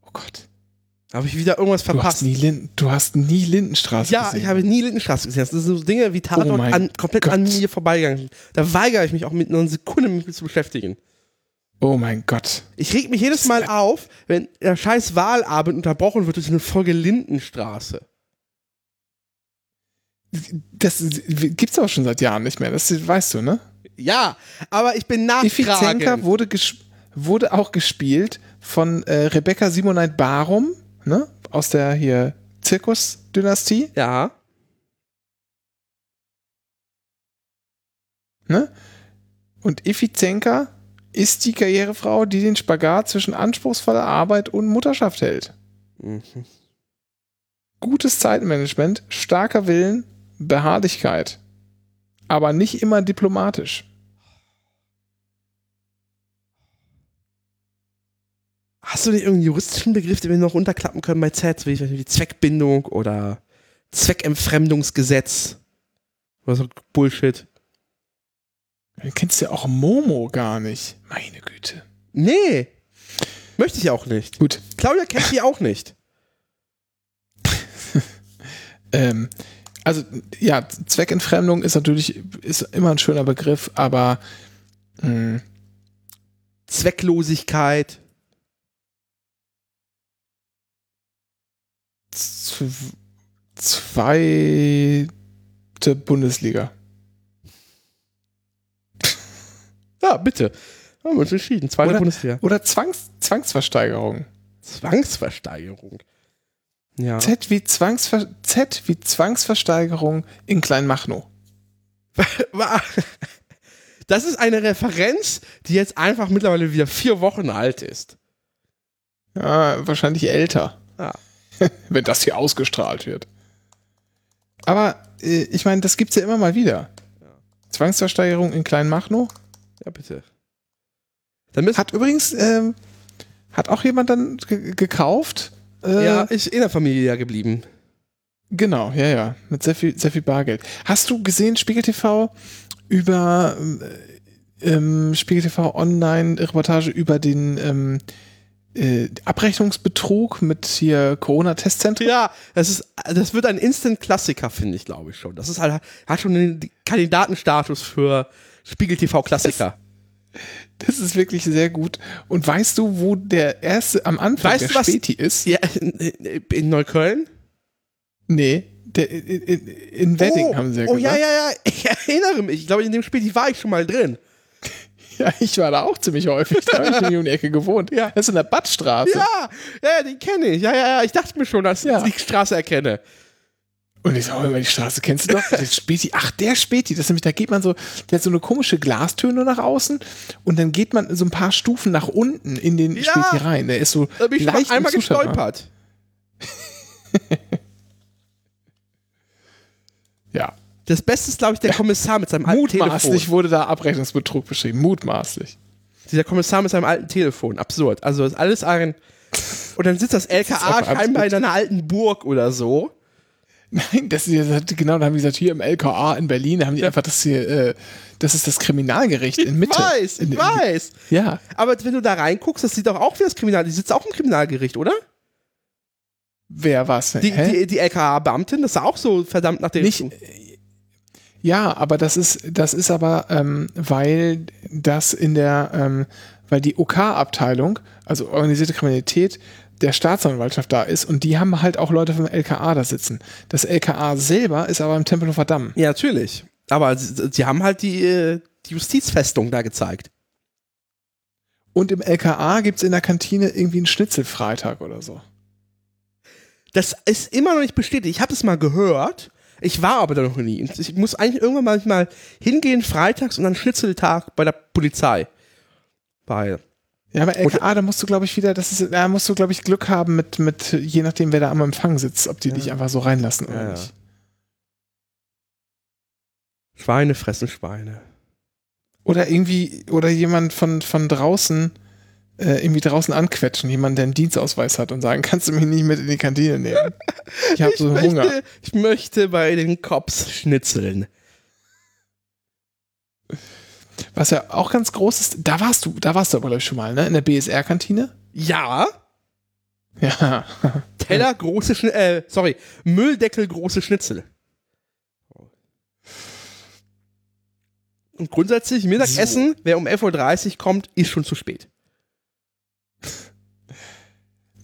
Oh Gott. Habe ich wieder irgendwas Du hast, verpasst? nie Linden, du hast nie Lindenstraße Ja, gesehen. ich habe nie Lindenstraße gesehen. Das sind so Dinge wie Tatort Oh an, komplett an Gott. mir vorbeigegangen. Da weigere ich mich auch mit einer Sekunde mit zu beschäftigen. oh mein Gott. Ich reg mich jedes Mal auf, wenn der scheiß Wahlabend unterbrochen wird durch eine Folge Lindenstraße. Das gibt's auch schon seit Jahren nicht mehr. Das weißt du, ne? Ja, aber ich bin Zenker nachtragend. wurde, wurde auch gespielt von äh, Rebecca Simonite Barum, ne? Aus der hier Zirkusdynastie, Ja. ne? Und Iffi Zenker ist die Karrierefrau, die den Spagat zwischen anspruchsvoller Arbeit und Mutterschaft hält. Mhm. Gutes Zeitmanagement, starker Willen, Beharrlichkeit. Aber nicht immer diplomatisch. Hast du nicht irgendeinen juristischen Begriff, den wir noch unterklappen können bei Z, wie, wie Zweckbindung oder Zweckentfremdungsgesetz? Oder so Bullshit. Du kennst ja auch Momo gar nicht. Meine Güte. Nee. Möchte ich auch nicht. Gut. Claudia kennt die auch nicht. ähm, also ja, Zweckentfremdung ist natürlich ist immer ein schöner Begriff, aber mh, Zwecklosigkeit. z- zweite Bundesliga. Ja, bitte. Haben wir uns entschieden. Zweite Oder- Bundesliga. Oder Zwangs Zwangsversteigerung. Zwangsversteigerung. Ja. Z wie, Zwangsver Z wie Zwangsversteigerung in Kleinmachnow. Das ist eine Referenz, die jetzt einfach mittlerweile wieder vier Wochen alt ist. Ja, wahrscheinlich älter. Ja. Wenn das hier ausgestrahlt wird. Aber äh, ich meine, das gibt's ja immer mal wieder. Zwangsversteigerung in Kleinmachnow. Ja, bitte. Hat übrigens, ähm, hat auch jemand dann ge gekauft. Äh, ja, ist in der Familie ja geblieben. Genau, ja, ja. Mit sehr viel, sehr viel Bargeld. Hast du gesehen, Spiegel TV über äh, ähm, Spiegel TV Online-Reportage über den ähm, äh, Abrechnungsbetrug mit hier Corona-Testzentren? Ja, das ist, das wird ein Instant-Klassiker, finde ich, glaube ich schon. Das ist halt, hat schon den Kandidatenstatus für Spiegel TV Klassiker. Das ist wirklich sehr gut. Und weißt du, wo der erste am Anfang Weißt der du, was- Späti ist? Ja, in, in Neukölln? Nee, der, in, in, in Wedding oh, haben sie ja Oh, gesagt. ja, ja, ja, ich erinnere mich. Ich glaube, in dem Spiel war ich schon mal drin. Ja, ich war da auch ziemlich häufig. Da habe ich in die Ecke gewohnt. Ja. Das ist in der Badstraße. Ja, ja, den kenne ich. Ja, ja, ja, ich dachte mir schon, dass Ja. ich die Straße erkenne. Und ich sage, oh, die Straße kennst du doch? Der Späti. Ach, der Späti. Das ist nämlich, da geht man so, der hat so eine komische Glastür nach außen und dann geht man so ein paar Stufen nach unten in den Ja. Späti rein. Der ist so Da bin ich leicht mal einmal gestolpert. Das Beste ist, glaube ich, der Kommissar mit seinem alten Mutmaßlich Telefon. wurde da Abrechnungsbetrug beschrieben. Mutmaßlich. Dieser Kommissar mit seinem alten Telefon. Absurd. Also ist alles ein. Und dann sitzt das LKA einfach scheinbar in einer alten Burg oder so. Nein, das ist, genau, da haben die gesagt, hier im LKA in Berlin, da haben die einfach das hier, äh, das ist das Kriminalgericht in Mitte. Ich weiß, in, ich weiß. Ja. Aber wenn du da reinguckst, das sieht doch auch wie das Kriminal. Die sitzt auch im Kriminalgericht, oder? Wer was? Die, die, die LKA-Beamtin, das sah auch so verdammt nach dem. Nicht, ja, aber das ist, das ist aber, ähm, weil das in der, ähm, weil die OK-Abteilung, also organisierte Kriminalität, der Staatsanwaltschaft da ist und die haben halt auch Leute vom LKA da sitzen. Das LKA selber ist aber im Tempelhofer Damm. Ja, natürlich. Aber sie, sie haben halt die, äh, die Justizfestung da gezeigt. Und im LKA gibt's in der Kantine irgendwie einen Schnitzelfreitag oder so. Das ist immer noch nicht bestätigt. Ich habe das mal gehört. Ich war aber da noch nie. Und Ich muss eigentlich irgendwann manchmal hingehen, freitags und dann Schnitzeltag bei der Polizei. Weil. Ja, aber LKA, da musst du, glaube ich, wieder, das ist, da musst du, glaube ich, Glück haben mit, mit, je nachdem, wer da am Empfang sitzt, ob die dich einfach so reinlassen oder Ja, ja. nicht. Schweine fressen Schweine. Oder irgendwie, oder jemand von, von draußen, äh, irgendwie draußen anquetschen, jemand, der einen Dienstausweis hat und sagen, kannst du mich nicht mit in die Kantine nehmen? Ich habe so ich Hunger. Möchte, ich möchte bei den Cops schnitzeln. Was ja auch ganz groß ist, da warst du, da warst du aber, glaube ich, schon mal, ne? In der BSR-Kantine? Ja. Ja. Teller, große Schnitzel. Äh, sorry. Mülldeckel, große Schnitzel. Und grundsätzlich, Mittagessen, wer um 11.30 Uhr kommt, ist schon zu spät.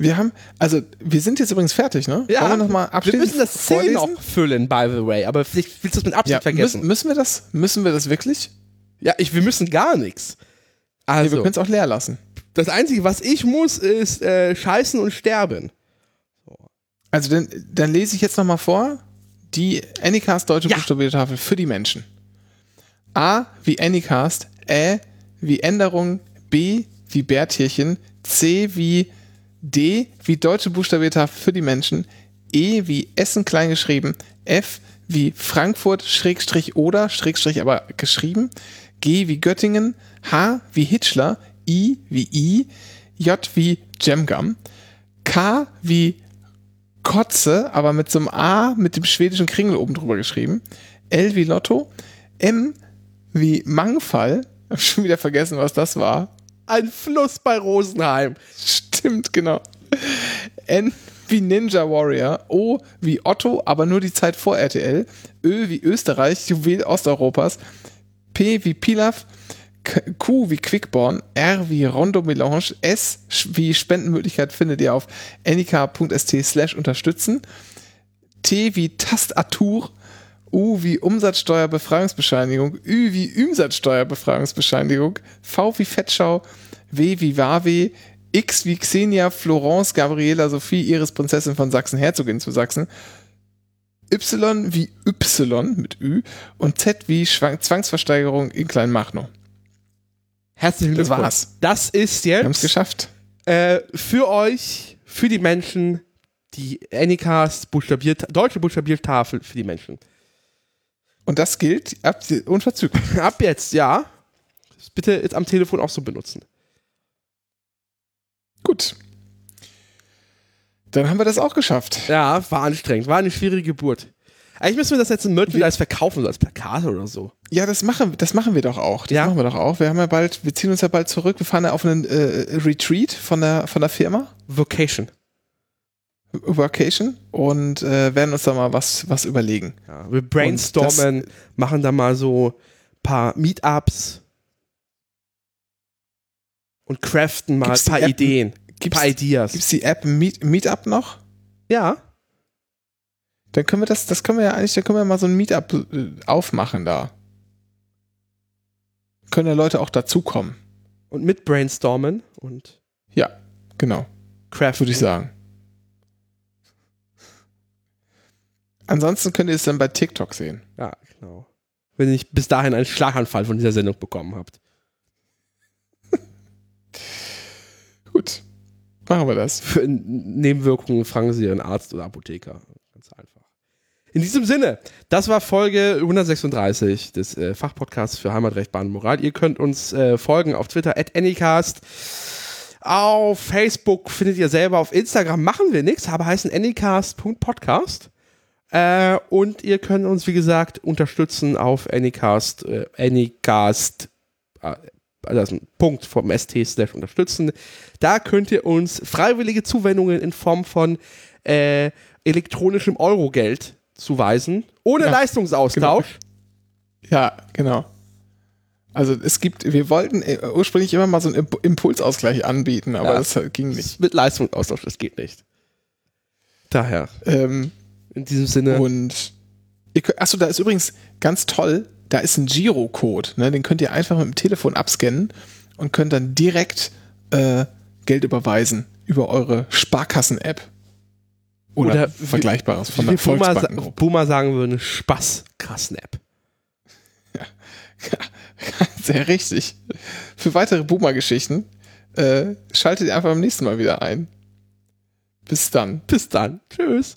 Wir haben, also, wir sind jetzt übrigens fertig, ne? Ja. Wollen wir nochmal Wir abschließend müssen das C vorlesen? noch füllen, by the way. Aber vielleicht willst du das mit Absicht Ja, vergessen. müssen, müssen wir das? Müssen wir das wirklich? ja, ich, wir müssen gar nichts. Nee, wir Also, können es auch leer lassen. das Einzige, was ich muss, ist äh, scheißen und sterben. Also dann, dann lese ich jetzt nochmal vor. Die Anycast deutsche Ja. buchstabierte Tafel für die Menschen. A wie Anycast, Ä wie Änderung, B wie Bärtierchen, C wie D wie deutsche buchstabierte Tafel für die Menschen, E wie Essen kleingeschrieben, F wie Frankfurt Schrägstrich oder Schrägstrich aber geschrieben, G wie Göttingen, H wie Hitchler, I wie I, J wie Jemgam, K wie Kotze, aber mit so einem A mit dem schwedischen Kringel oben drüber geschrieben. L wie Lotto. M wie Mangfall. Hab schon wieder vergessen, was das war. Ein Fluss bei Rosenheim. Stimmt, genau. N wie Ninja Warrior, O wie Otto, aber nur die Zeit vor RTL, Ö wie Österreich, Juwel Osteuropas, P wie Pilaf, Q wie Quickborn, R wie Rondo Melange, S wie Spendenmöglichkeit findet ihr auf anyka.st slash unterstützen, T wie Tastatur, U wie Umsatzsteuerbefreiungsbescheinigung, Ü wie Umsatzsteuerbefreiungsbescheinigung, V wie Fettschau, W wie Wawe, X wie Xenia, Florence, Gabriela, Sophie, Iris, Prinzessin von Sachsen, Herzogin zu Sachsen, Y wie Y mit Ü und Z wie Schwang Zwangsversteigerung in Kleinmachnow. Herzlichen Das Glückwunsch. war's. Das ist Wir haben es jetzt geschafft. äh, für euch, für die Menschen, die Anycast buchstabiert, deutsche Buchstabiertafel für die Menschen. Und das gilt ab, unverzüglich. Ab jetzt, ja. Bitte jetzt am Telefon auch so benutzen. Gut. Dann haben wir das auch geschafft. Ja, war anstrengend. War eine schwierige Geburt. Eigentlich müssen wir das jetzt in Merchandise verkaufen, so als Plakate oder so. Ja, das machen, das machen wir doch auch. Das Ja. machen wir doch auch. Wir haben ja bald, wir ziehen uns ja bald zurück. Wir fahren ja auf einen äh, Retreat von der, von der Firma, Vocation. Workation, und äh, werden uns da mal was, was überlegen. Ja, wir brainstormen, machen da mal so ein paar Meetups und craften mal Gibt's ein paar App? Ideen, ein paar Ideas. gibt's die App Meet, Meetup noch? ja, Dann können wir das, das können wir ja eigentlich, da können wir mal so ein Meetup äh, aufmachen da. Können ja Leute auch dazukommen. und mit brainstormen und Ja, genau. craften. würde ich sagen. Ansonsten könnt ihr es dann bei TikTok sehen. Ja, genau. Wenn ihr nicht bis dahin einen Schlaganfall von dieser Sendung bekommen habt. Gut, machen wir das. Für Nebenwirkungen fragen Sie Ihren Arzt oder Apotheker. Ganz einfach. In diesem Sinne, das war Folge 136 des äh, Fachpodcasts für Heimatrecht, Bahn und Moral. Ihr könnt uns äh, folgen auf Twitter at Anycast. Auf Facebook findet ihr selber, auf Instagram machen wir nichts, aber heißen anycast.podcast. Äh, und ihr könnt uns, wie gesagt, unterstützen auf Anycast, äh, Anycast, äh, also ein Punkt vom ST slash unterstützen. Da könnt ihr uns freiwillige Zuwendungen in Form von äh, elektronischem Eurogeld zuweisen, ohne Ja, Leistungsaustausch. Ja, genau. Also es gibt, wir wollten äh, ursprünglich immer mal so einen Imp- Impulsausgleich anbieten, aber Ja. das ging nicht. Mit Leistungsaustausch, das geht nicht. Daher, Ähm, in diesem Sinne. und achso, da ist übrigens ganz toll, da ist ein Girocode, ne? den könnt ihr einfach mit dem Telefon abscannen und könnt dann direkt äh, Geld überweisen über eure Sparkassen-App. Oder, Oder Vergleichbares von der Volksbankengruppe. Boomer sagen würde, Spaß, Kassen-App. Sehr richtig. Für weitere Boomer-Geschichten äh, schaltet ihr einfach beim nächsten Mal wieder ein. Bis dann. Bis dann. Tschüss.